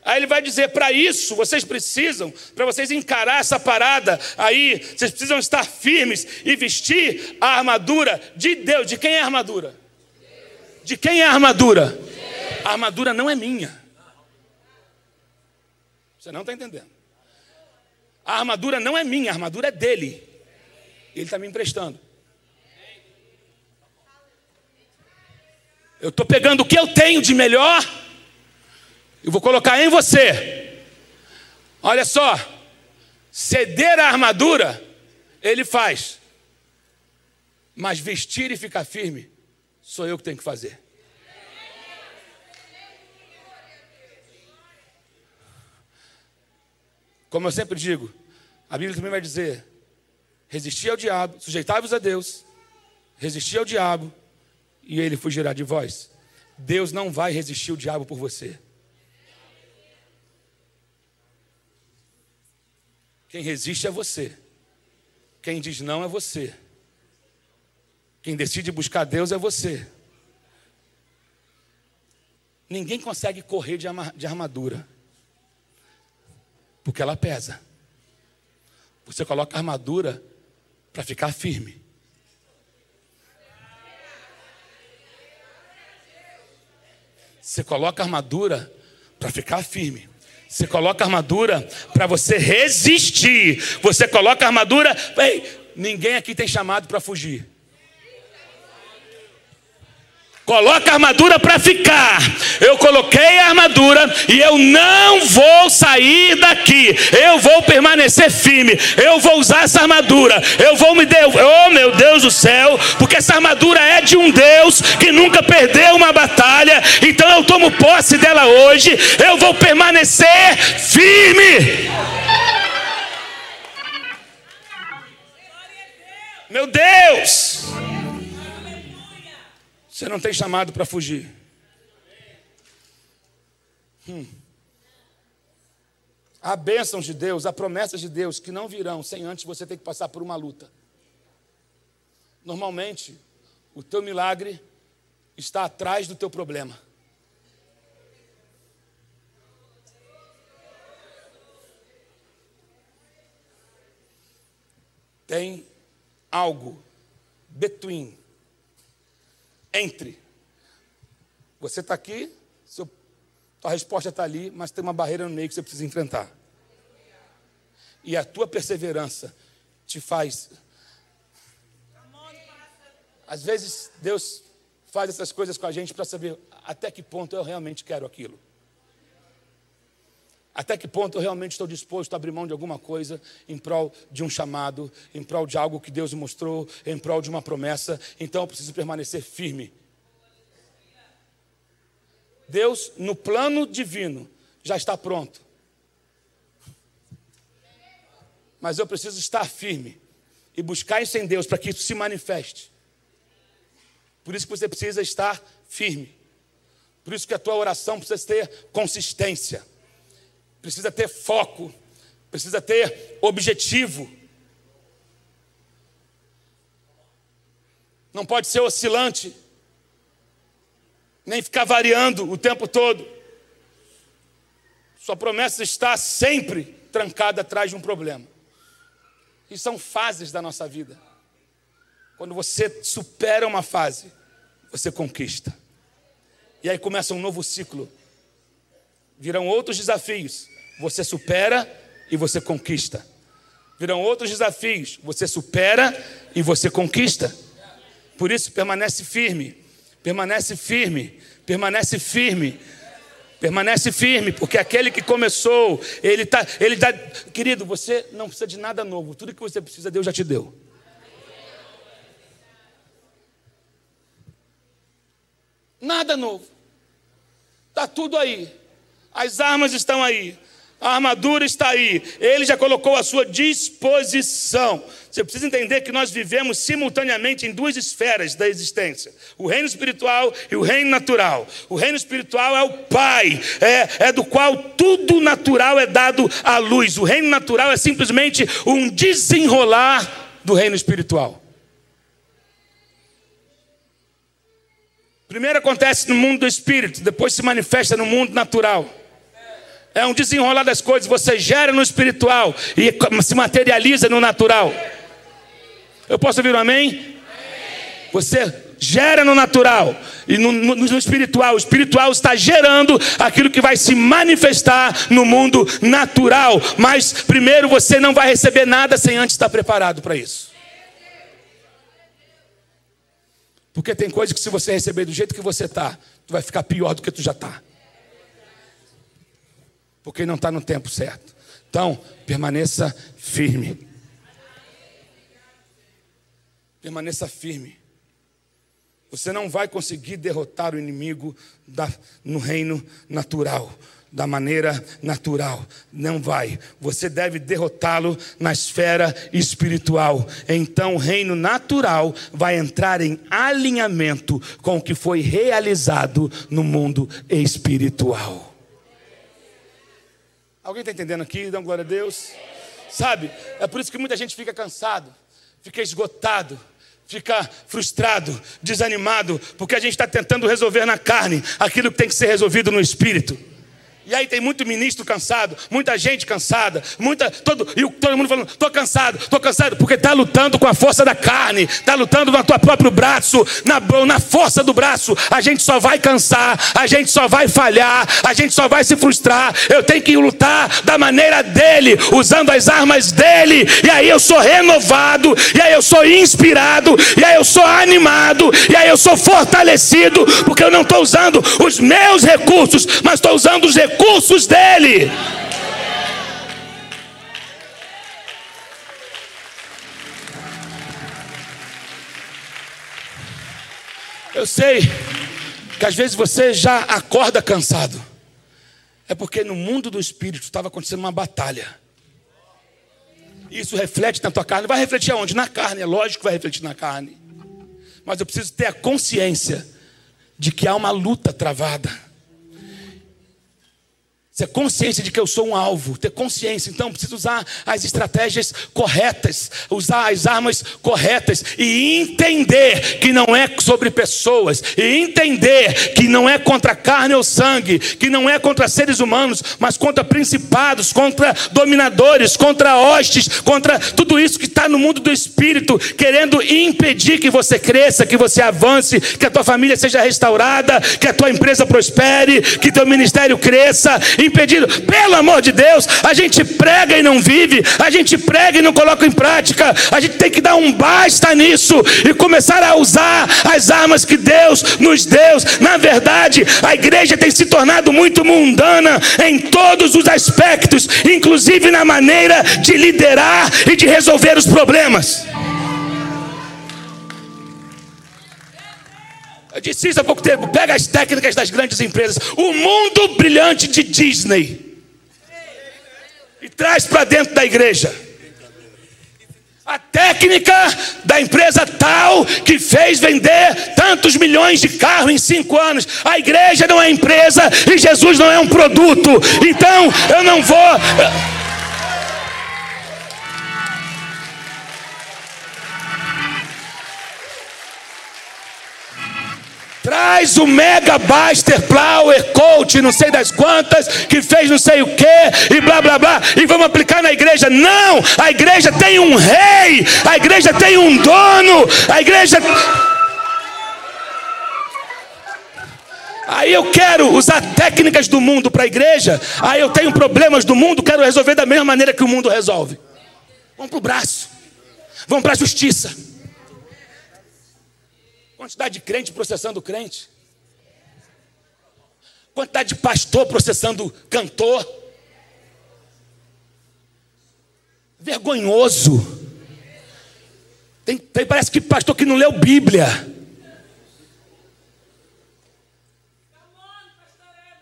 Aí ele vai dizer: para isso vocês precisam, para vocês encarar essa parada aí, vocês precisam estar firmes e vestir a armadura de Deus. De quem é a armadura? De quem é a armadura? A armadura não é minha. Você não está entendendo. A armadura não é minha, a armadura é dele. Ele está me emprestando. Eu estou pegando o que eu tenho de melhor e vou colocar em você. Olha só, ceder a armadura, ele faz. Mas vestir e ficar firme, sou eu que tenho que fazer. Como eu sempre digo, a Bíblia também vai dizer: resistir ao diabo, sujeitai-vos a Deus, resistir ao diabo, e ele fugirá de vós. Deus não vai resistir o diabo por você. Quem resiste é você. Quem diz não é você. Quem decide buscar Deus é você. Ninguém consegue correr de armadura, porque ela pesa. Você coloca a armadura para ficar firme. Você coloca a armadura para ficar firme. Você coloca a armadura para você resistir. Você coloca a armadura. Ei, ninguém aqui tem chamado para fugir. Coloca a armadura para ficar. Eu coloquei a armadura e eu não vou sair daqui. Eu vou permanecer firme. Eu vou usar essa armadura. Eu vou me dar. Oh, meu Deus do céu, porque essa armadura é de um Deus que nunca perdeu uma batalha. Então eu tomo posse dela hoje. Eu vou permanecer firme. Meu Deus! Você não tem chamado para fugir. Hum. Há bênçãos de Deus, há promessas de Deus que não virão sem antes você ter que passar por uma luta. Normalmente, o teu milagre está atrás do teu problema. Tem algo between entre. Você está aqui, seu, tua resposta está ali, mas tem uma barreira no meio que você precisa enfrentar. E a tua perseverança te faz. Às vezes Deus faz essas coisas com a gente para saber até que ponto eu realmente quero aquilo. Até que ponto eu realmente estou disposto a abrir mão de alguma coisa em prol de um chamado, em prol de algo que Deus mostrou, em prol de uma promessa. Então eu preciso permanecer firme. Deus, no plano divino, já está pronto. Mas eu preciso estar firme e buscar isso em Deus para que isso se manifeste. Por isso que você precisa estar firme. Por isso que a tua oração precisa ter consistência precisa ter foco, precisa ter objetivo. Não pode ser oscilante, nem ficar variando o tempo todo. Sua promessa está sempre trancada atrás de um problema. E são fases da nossa vida. Quando você supera uma fase, você conquista. E aí começa um novo ciclo virão outros desafios. Você supera e você conquista. Virão outros desafios. Você supera e você conquista. Por isso, permanece firme. Permanece firme. Permanece firme. Permanece firme, porque aquele que começou, ele está, ele tá, querido, você não precisa de nada novo, tudo que você precisa, Deus já te deu. Nada novo, está tudo aí. As armas estão aí. A armadura está aí. Ele já colocou à sua disposição. Você precisa entender que nós vivemos simultaneamente em duas esferas da existência: o reino espiritual e o reino natural. O reino espiritual é o Pai, é, é do qual tudo natural é dado à luz. O reino natural é simplesmente um desenrolar do reino espiritual. Primeiro acontece no mundo do espírito, depois se manifesta no mundo natural é um desenrolar das coisas. Você gera no espiritual e se materializa no natural. Eu posso ouvir um amém? Você gera no natural e no, no, no, espiritual. O espiritual está gerando aquilo que vai se manifestar no mundo natural. Mas primeiro você não vai receber nada sem antes estar preparado para isso. Porque tem coisas que se você receber do jeito que você está, tu vai ficar pior do que tu já está. Porque não está no tempo certo. Então, permaneça firme. Permaneça firme. Você não vai conseguir derrotar o inimigo da, no reino natural, da maneira natural. Não vai. Você deve derrotá-lo na esfera espiritual. Então o reino natural vai entrar em alinhamento com o que foi realizado no mundo espiritual. Alguém está entendendo aqui? Dá glória a Deus. Sabe? É por isso que muita gente fica cansado, fica esgotado fica frustrado, desanimado, porque a gente está tentando resolver na carne aquilo que tem que ser resolvido no espírito. E aí tem muito ministro cansado, muita gente cansada, muita todo e todo mundo falando, tô cansado, tô cansado, porque está lutando com a força da carne, está lutando com o teu próprio braço, na, na força do braço. A gente só vai cansar, a gente só vai falhar, a gente só vai se frustrar. Eu tenho que lutar da maneira dele, usando as armas dele. E aí eu sou renovado, e aí eu sou inspirado, e aí eu sou animado, e aí eu sou fortalecido, porque eu não estou usando os meus recursos, mas estou usando os recursos recursos dele. Eu sei que às vezes você já acorda cansado. É porque no mundo do espírito estava acontecendo uma batalha. Isso reflete na tua carne. Vai refletir aonde? Na carne, é lógico que vai refletir na carne. Mas eu preciso ter a consciência de que há uma luta travada. Ter consciência de que eu sou um alvo, ter consciência, então preciso usar as estratégias corretas, usar as armas corretas e entender que não é sobre pessoas, e entender que não é contra carne ou sangue, que não é contra seres humanos, mas contra principados, contra dominadores, contra hostes, contra tudo isso que está no mundo do espírito, querendo impedir que você cresça, que você avance, que a tua família seja restaurada, que a tua empresa prospere, que teu ministério cresça impedido. Pelo amor de Deus, a gente prega e não vive, a gente prega e não coloca em prática. A gente tem que dar um basta nisso e começar a usar as armas que Deus nos deu. Na verdade, a igreja tem se tornado muito mundana em todos os aspectos, inclusive na maneira de liderar e de resolver os problemas. Eu disse isso há pouco tempo. Pega as técnicas das grandes empresas, o mundo brilhante de Disney, e traz para dentro da igreja. A técnica da empresa tal que fez vender tantos milhões de carros em cinco anos. A igreja não é empresa e Jesus não é um produto. Então eu não vou. Traz o Mega Baster Flower Coach, não sei das quantas, que fez não sei o que, e blá blá blá, e vamos aplicar na igreja. Não! A igreja tem um rei, a igreja tem um dono, a igreja. Aí eu quero usar técnicas do mundo para a igreja. Aí eu tenho problemas do mundo, quero resolver da mesma maneira que o mundo resolve. Vamos para o braço, vamos para a justiça. Quantidade de crente processando crente. Quantidade de pastor processando cantor. Vergonhoso. Tem, tem, parece que pastor que não leu Bíblia.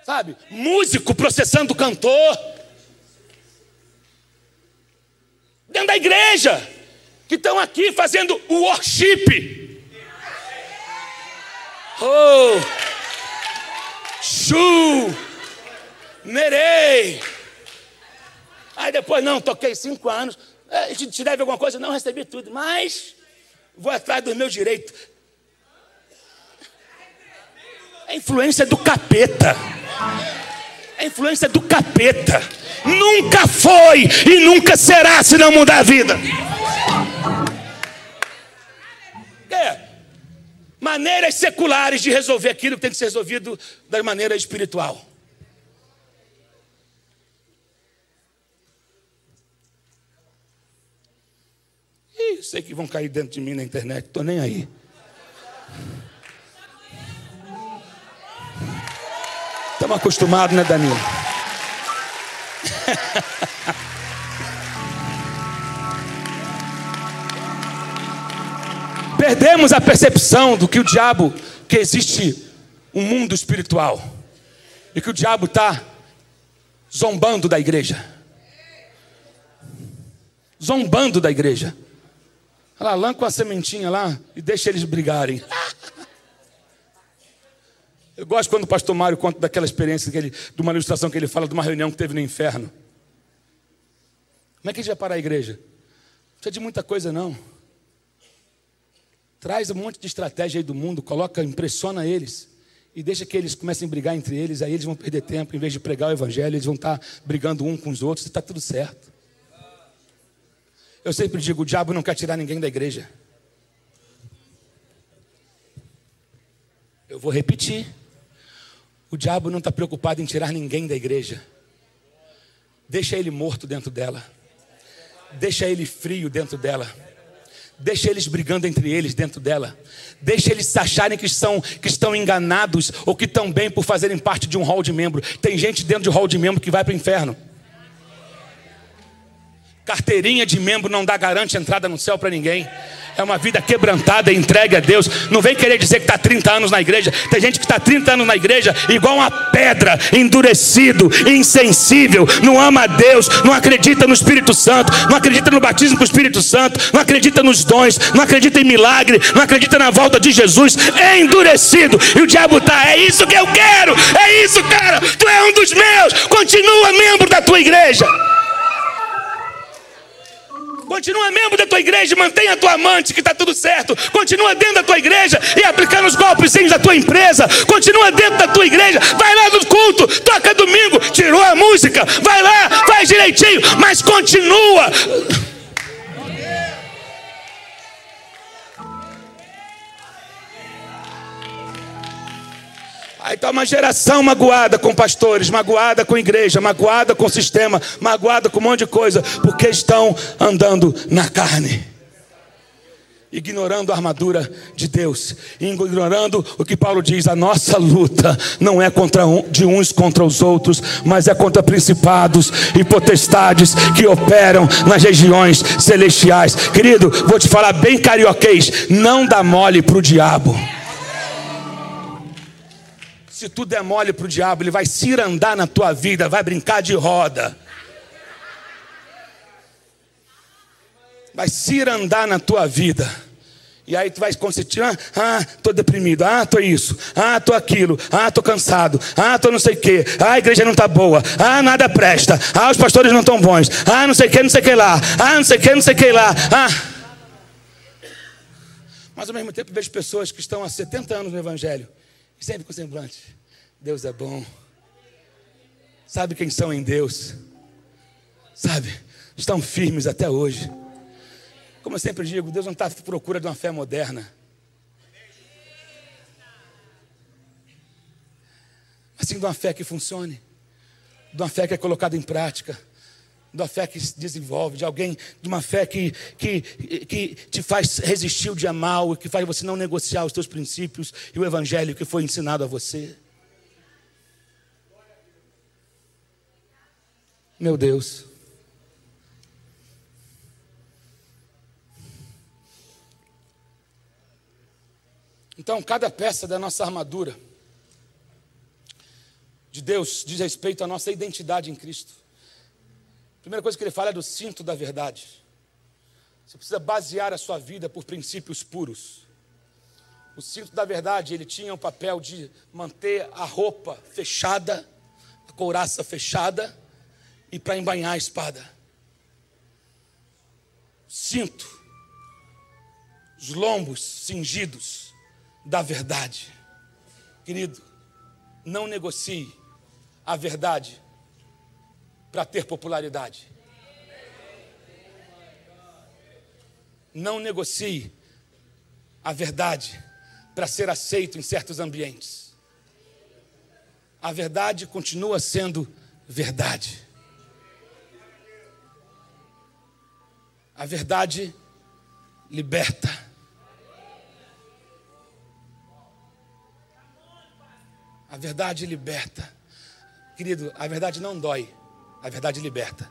Sabe? Músico processando cantor. Dentro da igreja. Que estão aqui fazendo worship. Oh! Chu! Merei! Aí depois, não, toquei cinco anos. É, te deve alguma coisa? Não, recebi tudo, mas vou atrás dos meus direitos. É influência do capeta. É influência do capeta. Nunca foi e nunca será se não mudar a vida. Maneiras seculares de resolver aquilo que tem que ser resolvido da maneira espiritual. Ih, sei que vão cair dentro de mim na internet, estou nem aí. Estamos acostumados, né, Danilo? *laughs* Perdemos a percepção do que o diabo, que existe um mundo espiritual e que o diabo está zombando da igreja. Zombando da igreja. Olha lá, lança a sementinha lá e deixa eles brigarem. Eu gosto quando o pastor Mário conta daquela experiência, que ele, de uma ilustração que ele fala de uma reunião que teve no inferno. Como é que a gente vai parar a igreja? Não precisa de muita coisa, não. Traz um monte de estratégia aí do mundo, coloca, impressiona eles e deixa que eles comecem a brigar entre eles, aí eles vão perder tempo, em vez de pregar o evangelho, eles vão estar brigando um com os outros, e está tudo certo. Eu sempre digo: o diabo não quer tirar ninguém da igreja. Eu vou repetir. O diabo não está preocupado em tirar ninguém da igreja. Deixa ele morto dentro dela. Deixa ele frio dentro dela. Deixa eles brigando entre eles dentro dela. Deixa eles acharem que, são, que estão enganados ou que estão bem por fazerem parte de um hall de membro. Tem gente dentro de hall de membro que vai para o inferno. Carteirinha de membro não dá garante entrada no céu para ninguém. É uma vida quebrantada, entregue a Deus. Não vem querer dizer que está 30 anos na igreja. Tem gente que está 30 anos na igreja, igual uma pedra, endurecido, insensível, não ama a Deus, não acredita no Espírito Santo, não acredita no batismo com o Espírito Santo, não acredita nos dons, não acredita em milagre, não acredita na volta de Jesus. É endurecido. E o diabo está, é isso que eu quero, é isso, cara. Tu é um dos meus. Continua membro da tua igreja. Continua membro da tua igreja, mantenha a tua amante, que está tudo certo. Continua dentro da tua igreja e aplicando os golpes da tua empresa. Continua dentro da tua igreja, vai lá no culto, toca domingo, tirou a música, vai lá, faz direitinho, mas continua. Aí está uma geração magoada com pastores, magoada com igreja, magoada com sistema, magoada com um monte de coisa, porque estão andando na carne. Ignorando a armadura de Deus, ignorando o que Paulo diz: a nossa luta não é contra um, de uns contra os outros, mas é contra principados e potestades que operam nas regiões celestiais. Querido, vou te falar bem carioquês: não dá mole para o diabo. Se tu der mole para o diabo, ele vai cirandar na tua vida, vai brincar de roda. Vai cirandar na tua vida. E aí tu vai conseguir, ah, ah, tô deprimido, ah, tô isso, ah, tô aquilo, ah, tô cansado, ah, tô não sei o quê, ah, a igreja não tá boa, ah, nada presta, ah, os pastores não estão bons, ah, não sei o que, não sei o que lá, ah, não sei o que, não sei o que lá, ah. Mas ao mesmo tempo vejo pessoas que estão há 70 anos no Evangelho e sempre com semblante. Deus é bom. Sabe quem são em Deus? Sabe? Estão firmes até hoje. Como eu sempre digo, Deus não está à procura de uma fé moderna. Mas sim de uma fé que funcione. De uma fé que é colocada em prática uma fé que se desenvolve, de alguém, de uma fé que, que, que te faz resistir o dia mal, que faz você não negociar os teus princípios e o evangelho que foi ensinado a você. Meu Deus. Então, cada peça da nossa armadura de Deus diz respeito à nossa identidade em Cristo. Primeira coisa que ele fala é do cinto da verdade. Você precisa basear a sua vida por princípios puros. O cinto da verdade, ele tinha o papel de manter a roupa fechada, a couraça fechada e para embanhar a espada. Cinto, os lombos cingidos da verdade. Querido, não negocie a verdade para ter popularidade. Não negocie a verdade para ser aceito em certos ambientes. A verdade continua sendo verdade. A verdade liberta. A verdade liberta. Querido, a verdade não dói. A verdade liberta.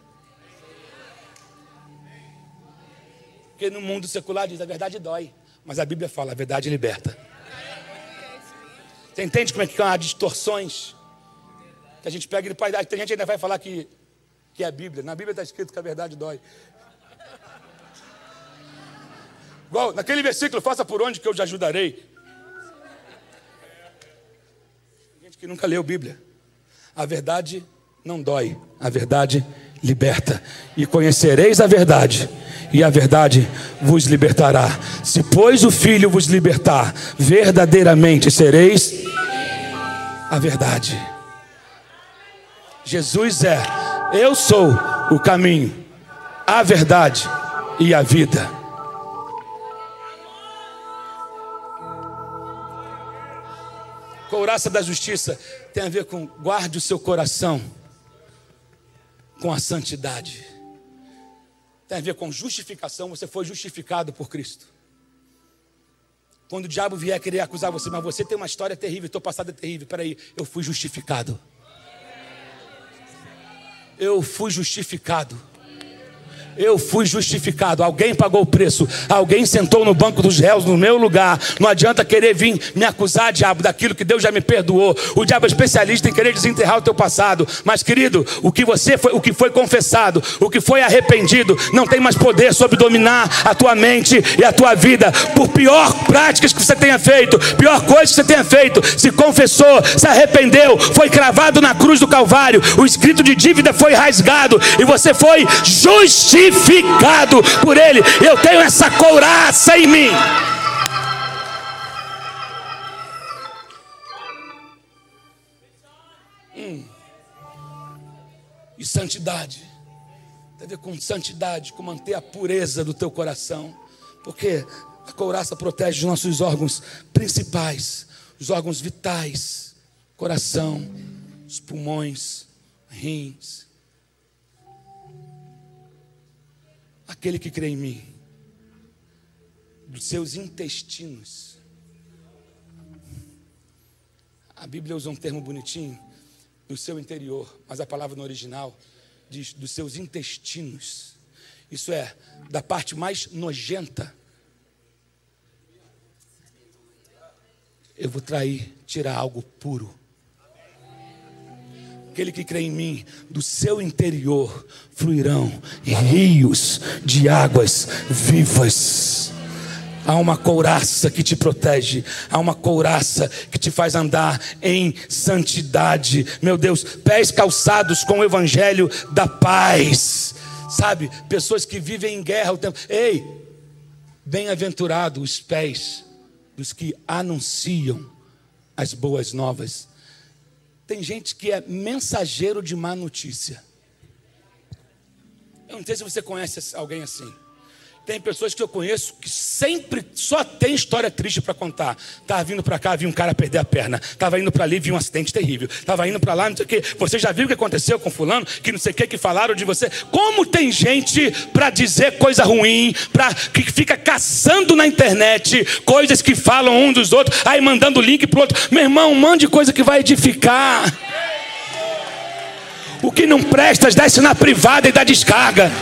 Porque no mundo secular diz a verdade dói, mas a Bíblia fala a verdade liberta. Você entende como é que há distorções? Que a gente pega e pai, tem gente ainda vai falar que, que é a Bíblia. Na Bíblia está escrito que a verdade dói. Igual naquele versículo, faça por onde que eu te ajudarei. Tem gente que nunca leu Bíblia. A verdade não dói, a verdade liberta. E conhecereis a verdade, e a verdade vos libertará. Se, pois, o Filho vos libertar, verdadeiramente sereis a verdade. Jesus é, eu sou o caminho, a verdade e a vida. Couraça da justiça tem a ver com guarde o seu coração com a santidade tem a ver com justificação, você foi justificado por Cristo. Quando o diabo vier querer acusar você, mas você tem uma história terrível, teu passado é terrível, peraí, eu fui justificado. Eu fui justificado. Eu fui justificado. Alguém pagou o preço. Alguém sentou no banco dos réus no meu lugar. Não adianta querer vir me acusar, diabo, daquilo que Deus já me perdoou. O diabo é especialista em querer desenterrar o teu passado. Mas, querido, o que você foi, o que foi confessado, o que foi arrependido, não tem mais poder sobre dominar a tua mente e a tua vida. Por pior práticas que você tenha feito, pior coisa que você tenha feito, se confessou, se arrependeu, foi cravado na cruz do Calvário, o escrito de dívida foi rasgado e você foi justificado justificado por Ele. Eu tenho essa couraça em mim. Hum. E santidade. Tem a ver com santidade, com manter a pureza do teu coração. Porque a couraça protege os nossos órgãos principais, os órgãos vitais, coração, os pulmões, rins, aquele que crê em mim, dos seus intestinos. A Bíblia usa um termo bonitinho, do seu interior, mas a palavra no original diz dos seus intestinos. Isso é, da parte mais nojenta. Eu vou trair, tirar algo puro Aquele que crê em mim, do seu interior fluirão rios de águas vivas. Há uma couraça que te protege, há uma couraça que te faz andar em santidade. Meu Deus, pés calçados com o evangelho da paz. Sabe, pessoas que vivem em guerra o tempo. Ei, bem-aventurados os pés dos que anunciam as boas novas tem gente que é mensageiro de má notícia. Eu não sei se você conhece alguém assim. Tem pessoas que eu conheço que sempre só tem história triste para contar. Tava vindo para cá, vi um cara perder a perna. Tava indo para ali, vi um acidente terrível. Tava indo para lá, não sei o que. Você já viu o que aconteceu com fulano? Que não sei o que que falaram de você. Como tem gente para dizer coisa ruim, para que fica caçando na internet coisas que falam um dos outros, aí mandando link pro outro. Meu irmão, mande coisa que vai edificar. O que não presta, desce na privada e dá descarga.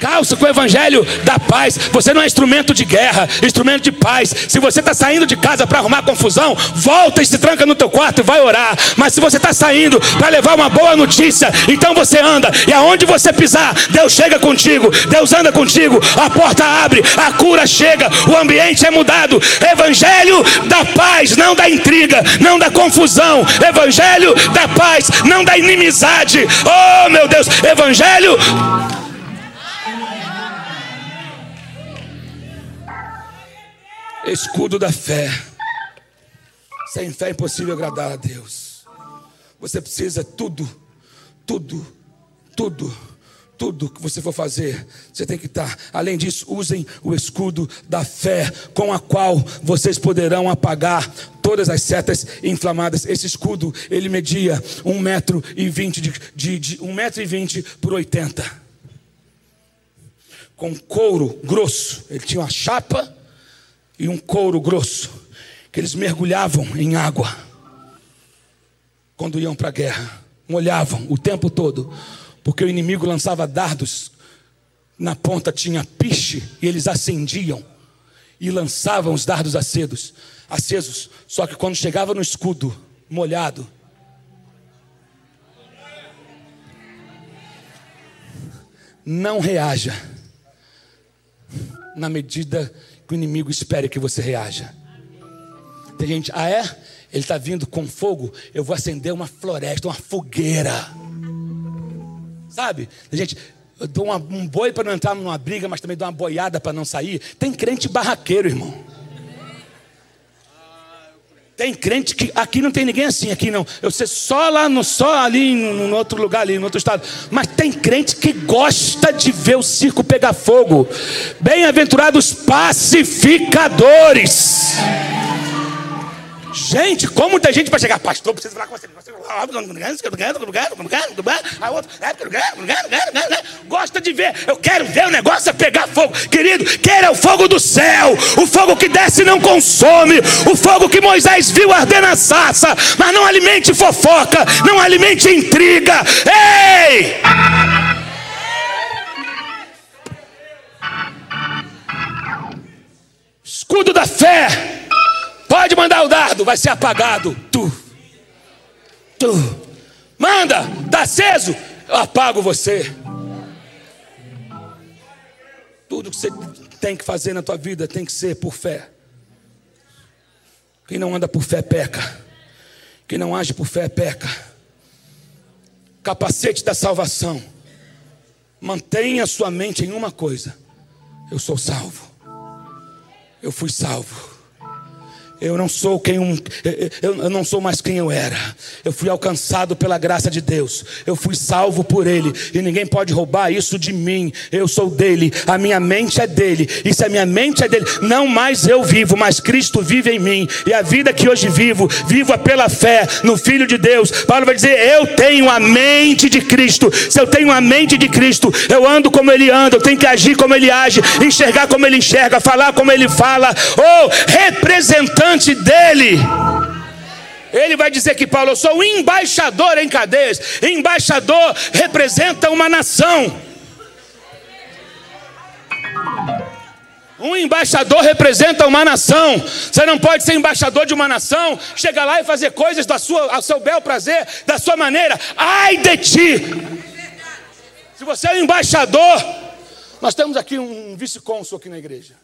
Calça com o evangelho da paz. Você não é instrumento de guerra, instrumento de paz. Se você está saindo de casa para arrumar confusão, volta e se tranca no teu quarto e vai orar. Mas se você está saindo para levar uma boa notícia, então você anda e aonde você pisar, Deus chega contigo, Deus anda contigo, a porta abre, a cura chega, o ambiente é mudado. Evangelho da paz, não da intriga, não da confusão. Evangelho da paz, não da inimizade. Oh meu Deus, evangelho escudo da fé. Sem fé é impossível agradar a Deus. Você precisa tudo, tudo, tudo, tudo que você for fazer, você tem que estar. Além disso, usem o escudo da fé, com a qual vocês poderão apagar todas as setas inflamadas. Esse escudo, ele media um metro e vinte de, de, de um metro e vinte por oitenta, com couro grosso. Ele tinha uma chapa e um couro grosso, que eles mergulhavam em água, quando iam para a guerra. Molhavam o tempo todo, porque o inimigo lançava dardos, na ponta tinha piche e eles acendiam e lançavam os dardos acedos, acesos. Só que quando chegava no escudo molhado, não reaja na medida que o inimigo espere que você reaja. Tem gente, ah é? Ele está vindo com fogo, eu vou acender uma floresta, uma fogueira. Sabe? Tem gente, eu dou uma, um boi para não entrar numa briga, mas também dou uma boiada para não sair. Tem crente barraqueiro, irmão. Tem crente que aqui não tem ninguém assim, aqui não. Eu sei só lá no só ali no, no outro lugar ali, no outro estado. Mas tem crente que gosta de ver o circo pegar fogo. Bem-aventurados pacificadores. Gente, como muita gente vai chegar, pastor, preciso falar com você. Gosta de ver, eu quero ver o negócio pegar fogo. Querido, queira o fogo do céu, o fogo que desce e não consome, o fogo que Moisés viu arder na sarça, mas não alimente fofoca, não alimente intriga. Ei! Escudo da fé Pode mandar o dardo, vai ser apagado. Tu, tu, manda, está aceso, eu apago você. Tudo que você tem que fazer na tua vida tem que ser por fé. Quem não anda por fé peca. Quem não age por fé peca. Capacete da salvação. Mantenha sua mente em uma coisa: eu sou salvo. Eu fui salvo. Eu não sou quem um, eu não sou mais quem eu era. Eu fui alcançado pela graça de Deus. Eu fui salvo por Ele e ninguém pode roubar isso de mim. Eu sou dele. A minha mente é dele. E se a minha mente é dele, não mais eu vivo, mas Cristo vive em mim. E a vida que hoje vivo, vivo pela fé no Filho de Deus. Paulo vai dizer: Eu tenho a mente de Cristo. Se eu tenho a mente de Cristo, eu ando como Ele anda. Eu tenho que agir como Ele age, enxergar como Ele enxerga, falar como Ele fala. Ou representando diante dele. Ele vai dizer que Paulo, eu sou um embaixador em cadeias. Embaixador representa uma nação. Um embaixador representa uma nação. Você não pode ser embaixador de uma nação, chegar lá e fazer coisas da sua, ao seu bel prazer, da sua maneira. Ai de ti! Se você é um embaixador, nós temos aqui um vice-cônsul aqui na igreja.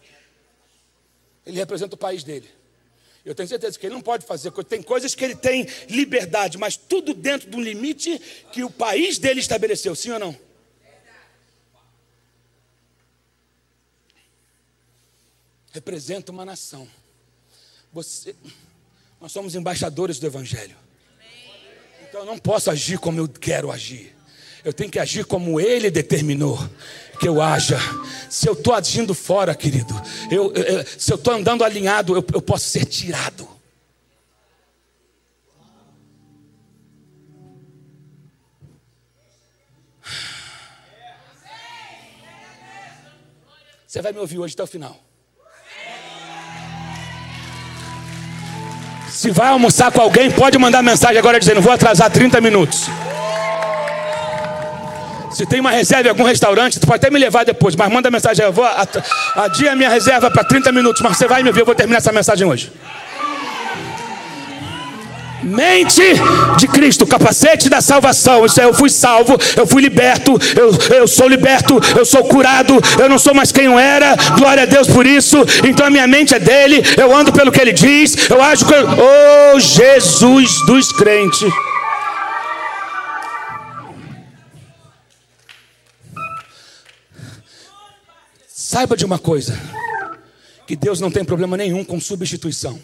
Ele representa o país dele. Eu tenho certeza que ele não pode fazer. Tem coisas que ele tem liberdade, mas tudo dentro de um limite que o país dele estabeleceu, sim ou não? Representa uma nação. Você, nós somos embaixadores do Evangelho. Então eu não posso agir como eu quero agir. Eu tenho que agir como Ele determinou que eu haja. Se eu estou agindo fora, querido, eu, eu, se eu estou andando alinhado, eu, eu posso ser tirado. Você vai me ouvir hoje até o final. Se vai almoçar com alguém, pode mandar mensagem agora dizendo: vou atrasar 30 minutos. Se tem uma reserva em algum restaurante, tu pode até me levar depois, mas manda mensagem. Eu vou adiar a minha reserva para 30 minutos, mas você vai me ver, eu vou terminar essa mensagem hoje. Mente de Cristo, capacete da salvação. Isso é, eu fui salvo, eu fui liberto, eu, eu sou liberto, eu sou curado, eu não sou mais quem eu era. Glória a Deus por isso. Então a minha mente é dele, eu ando pelo que ele diz, eu ajo. Oh, Jesus dos crentes. Saiba de uma coisa: que Deus não tem problema nenhum com substituição.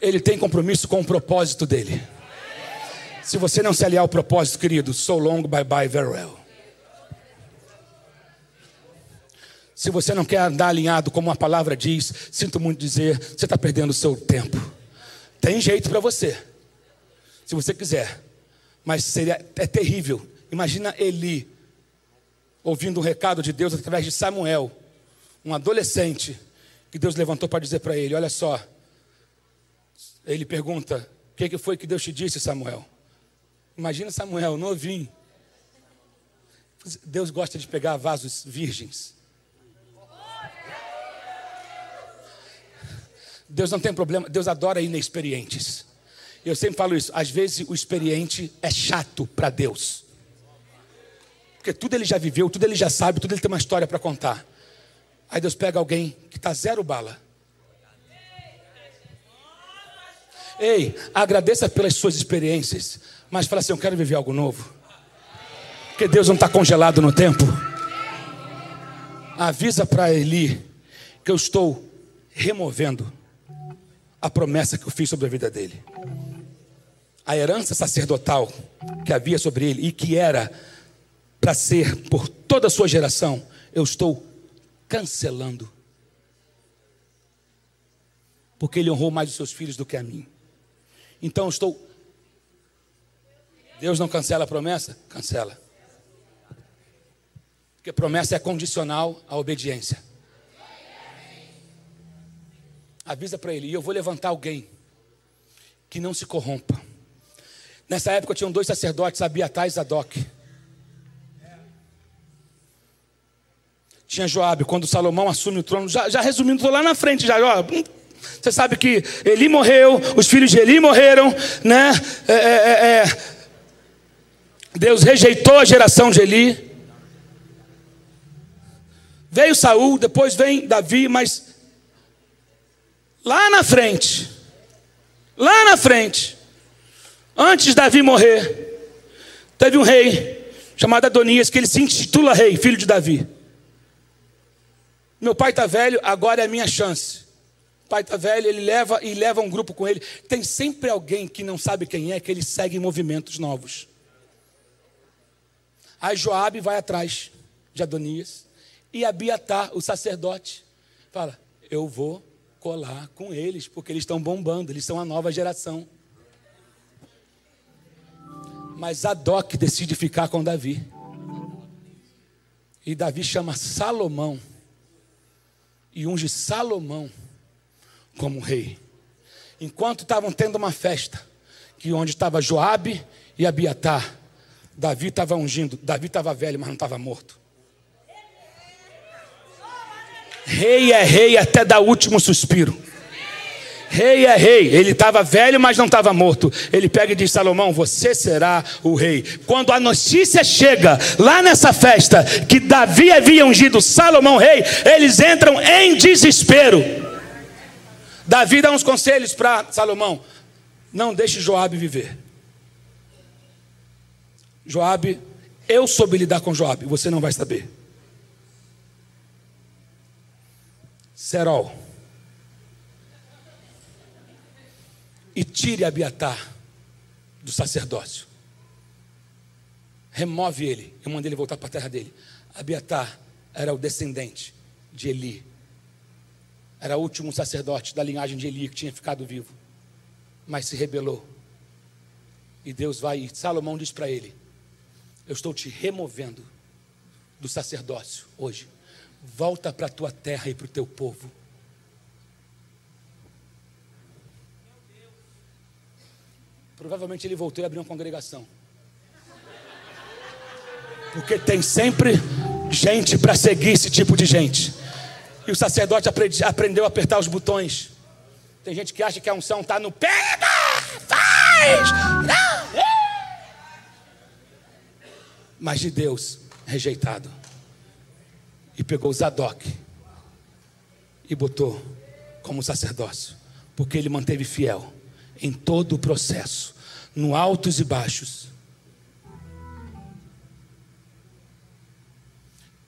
Ele tem compromisso com o propósito dele. Se você não se aliar ao propósito, querido, so long, bye bye, very well. Se você não quer andar alinhado, como a palavra diz, sinto muito dizer, você está perdendo o seu tempo. Tem jeito para você, se você quiser, mas seria é terrível. Imagina Eli ouvindo um recado de Deus através de Samuel, um adolescente, que Deus levantou para dizer para ele: Olha só, Ele pergunta: O que foi que Deus te disse, Samuel? Imagina Samuel, novinho. Deus gosta de pegar vasos virgens. Deus não tem problema, Deus adora inexperientes. Eu sempre falo isso, às vezes o experiente é chato para Deus. Porque tudo ele já viveu, tudo ele já sabe, tudo ele tem uma história para contar. Aí Deus pega alguém que está zero bala. Ei, agradeça pelas suas experiências, mas fala assim: eu quero viver algo novo. Porque Deus não está congelado no tempo. Avisa para Eli que eu estou removendo a promessa que eu fiz sobre a vida dele. A herança sacerdotal que havia sobre ele e que era para ser por toda a sua geração, eu estou cancelando. Porque ele honrou mais os seus filhos do que a mim. Então eu estou. Deus não cancela a promessa? Cancela. Porque promessa é condicional à obediência. Avisa para ele, e eu vou levantar alguém que não se corrompa. Nessa época tinham dois sacerdotes, Abiatar e Zadok. Tinha Joabe, quando Salomão assume o trono, já, já resumindo, estou lá na frente já, ó, hum, você sabe que Eli morreu, os filhos de Eli morreram, né? É, é, é, é. Deus rejeitou a geração de Eli. Veio Saul, depois vem Davi, mas lá na frente, lá na frente, antes de Davi morrer, teve um rei chamado Adonias, que ele se intitula rei, filho de Davi. Meu pai está velho, agora é a minha chance. O pai está velho, ele leva e leva um grupo com ele. Tem sempre alguém que não sabe quem é, que ele segue movimentos novos. Aí Joabe vai atrás de Adonias e Abiatar, o sacerdote, fala: Eu vou colar com eles, porque eles estão bombando, eles são a nova geração. Mas Adoc decide ficar com Davi. E Davi chama Salomão e unge Salomão como rei. Enquanto estavam tendo uma festa, que onde estava Joabe e Abiatar, Davi estava ungindo, Davi estava velho, mas não estava morto. Rei é rei até dar último suspiro. Rei é rei. Ele estava velho, mas não estava morto. Ele pega e diz: Salomão, você será o rei. Quando a notícia chega lá nessa festa que Davi havia ungido Salomão rei, eles entram em desespero. Davi dá uns conselhos para Salomão: não deixe Joabe viver. Joabe, eu soube lidar com Joabe, você não vai saber. Serol. E tire Abiatar do sacerdócio. Remove ele e manda ele voltar para a terra dele. Abiatar era o descendente de Eli. Era o último sacerdote da linhagem de Eli que tinha ficado vivo. Mas se rebelou. E Deus vai e Salomão diz para ele: Eu estou te removendo do sacerdócio hoje. Volta para a tua terra e para o teu povo Provavelmente ele voltou e abriu uma congregação. Porque tem sempre gente para seguir esse tipo de gente. E o sacerdote aprendi, aprendeu a apertar os botões. Tem gente que acha que a unção está no pega, faz, não. Mas de Deus, rejeitado. E pegou Zadok e botou como sacerdócio, porque ele manteve fiel em todo o processo, no altos e baixos.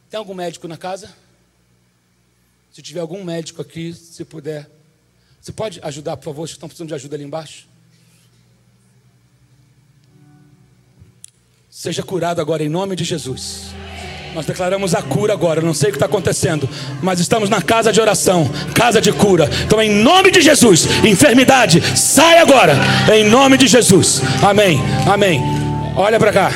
Tem algum médico na casa? Se tiver algum médico aqui, se puder, você pode ajudar, por favor? Vocês estão precisando de ajuda ali embaixo? Seja curado agora em nome de Jesus. Nós declaramos a cura agora. não sei o que está acontecendo, mas estamos na casa de oração, casa de cura. Então, em nome de Jesus, enfermidade, sai agora. Em nome de Jesus. Amém. Amém. Olha para cá.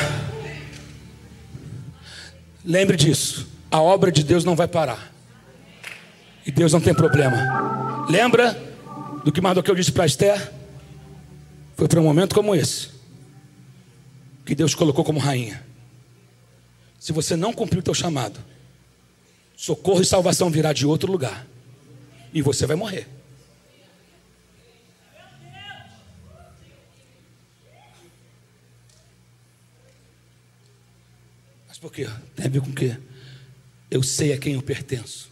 Lembre disso. A obra de Deus não vai parar. E Deus não tem problema. Lembra do que Mardoqueu disse para Esther, foi para um momento como esse, que Deus colocou como rainha. Se você não cumprir o teu chamado, socorro e salvação virá de outro lugar, e você vai morrer. Mas por quê? Tem a ver com o quê? Eu sei a quem eu pertenço.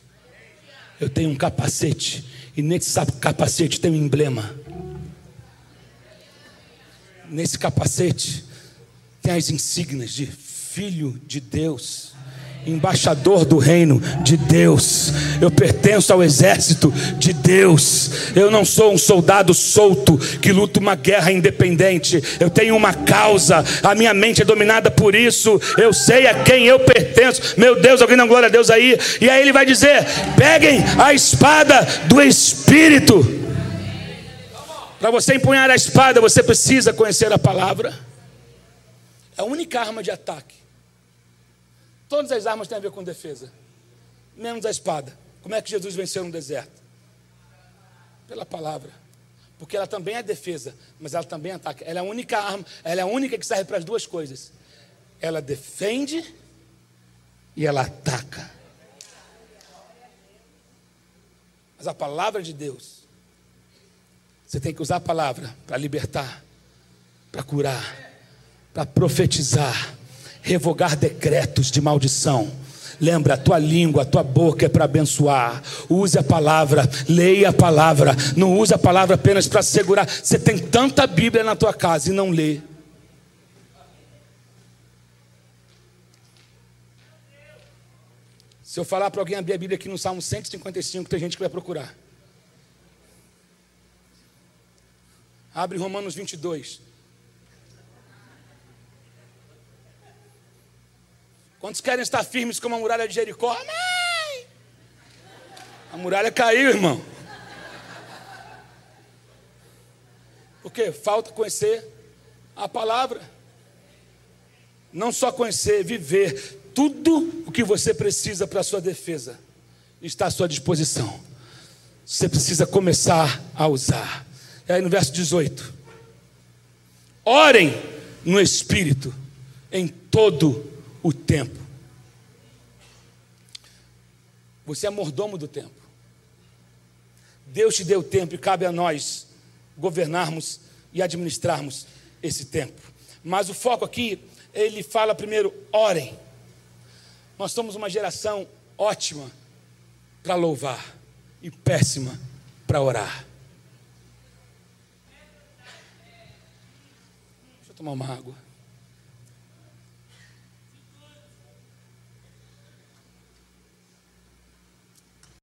Eu tenho um capacete, e nesse capacete tem um emblema. Nesse capacete tem as insígnias de filho de Deus embaixador do reino de Deus. Eu pertenço ao exército de Deus. Eu não sou um soldado solto que luta uma guerra independente. Eu tenho uma causa. A minha mente é dominada por isso. Eu sei a quem eu pertenço. Meu Deus, alguém não glória a Deus aí. E aí ele vai dizer: peguem a espada do Espírito. Para você empunhar a espada, você precisa conhecer a palavra. É a única arma de ataque Todas as armas têm a ver com defesa, menos a espada. Como é que Jesus venceu no deserto? Pela palavra. Porque ela também é defesa, mas ela também ataca. Ela é a única arma, ela é a única que serve para as duas coisas. Ela defende e ela ataca. Mas a palavra de Deus, você tem que usar a palavra para libertar, para curar, para profetizar, revogar decretos de maldição. Lembra, a tua língua, a tua boca é para abençoar. Use a palavra, leia a palavra. Não use a palavra apenas para segurar. Você tem tanta Bíblia na tua casa e não lê. Se eu falar para alguém abrir a Bíblia aqui no Salmo 155, tem gente que vai procurar. Abre Romanos 22. Quantos querem estar firmes como a muralha de Jericó? Amém! A muralha caiu, irmão. Porque falta conhecer a palavra. Não só conhecer, viver. Tudo o que você precisa para a sua defesa está à sua disposição. Você precisa começar a usar. E aí no verso 18: Orem no Espírito em todo o tempo. Você é mordomo do tempo. Deus te deu tempo e cabe a nós governarmos e administrarmos esse tempo. Mas o foco aqui, ele fala primeiro, orem. Nós somos uma geração ótima para louvar e péssima para orar. Deixa eu tomar uma água.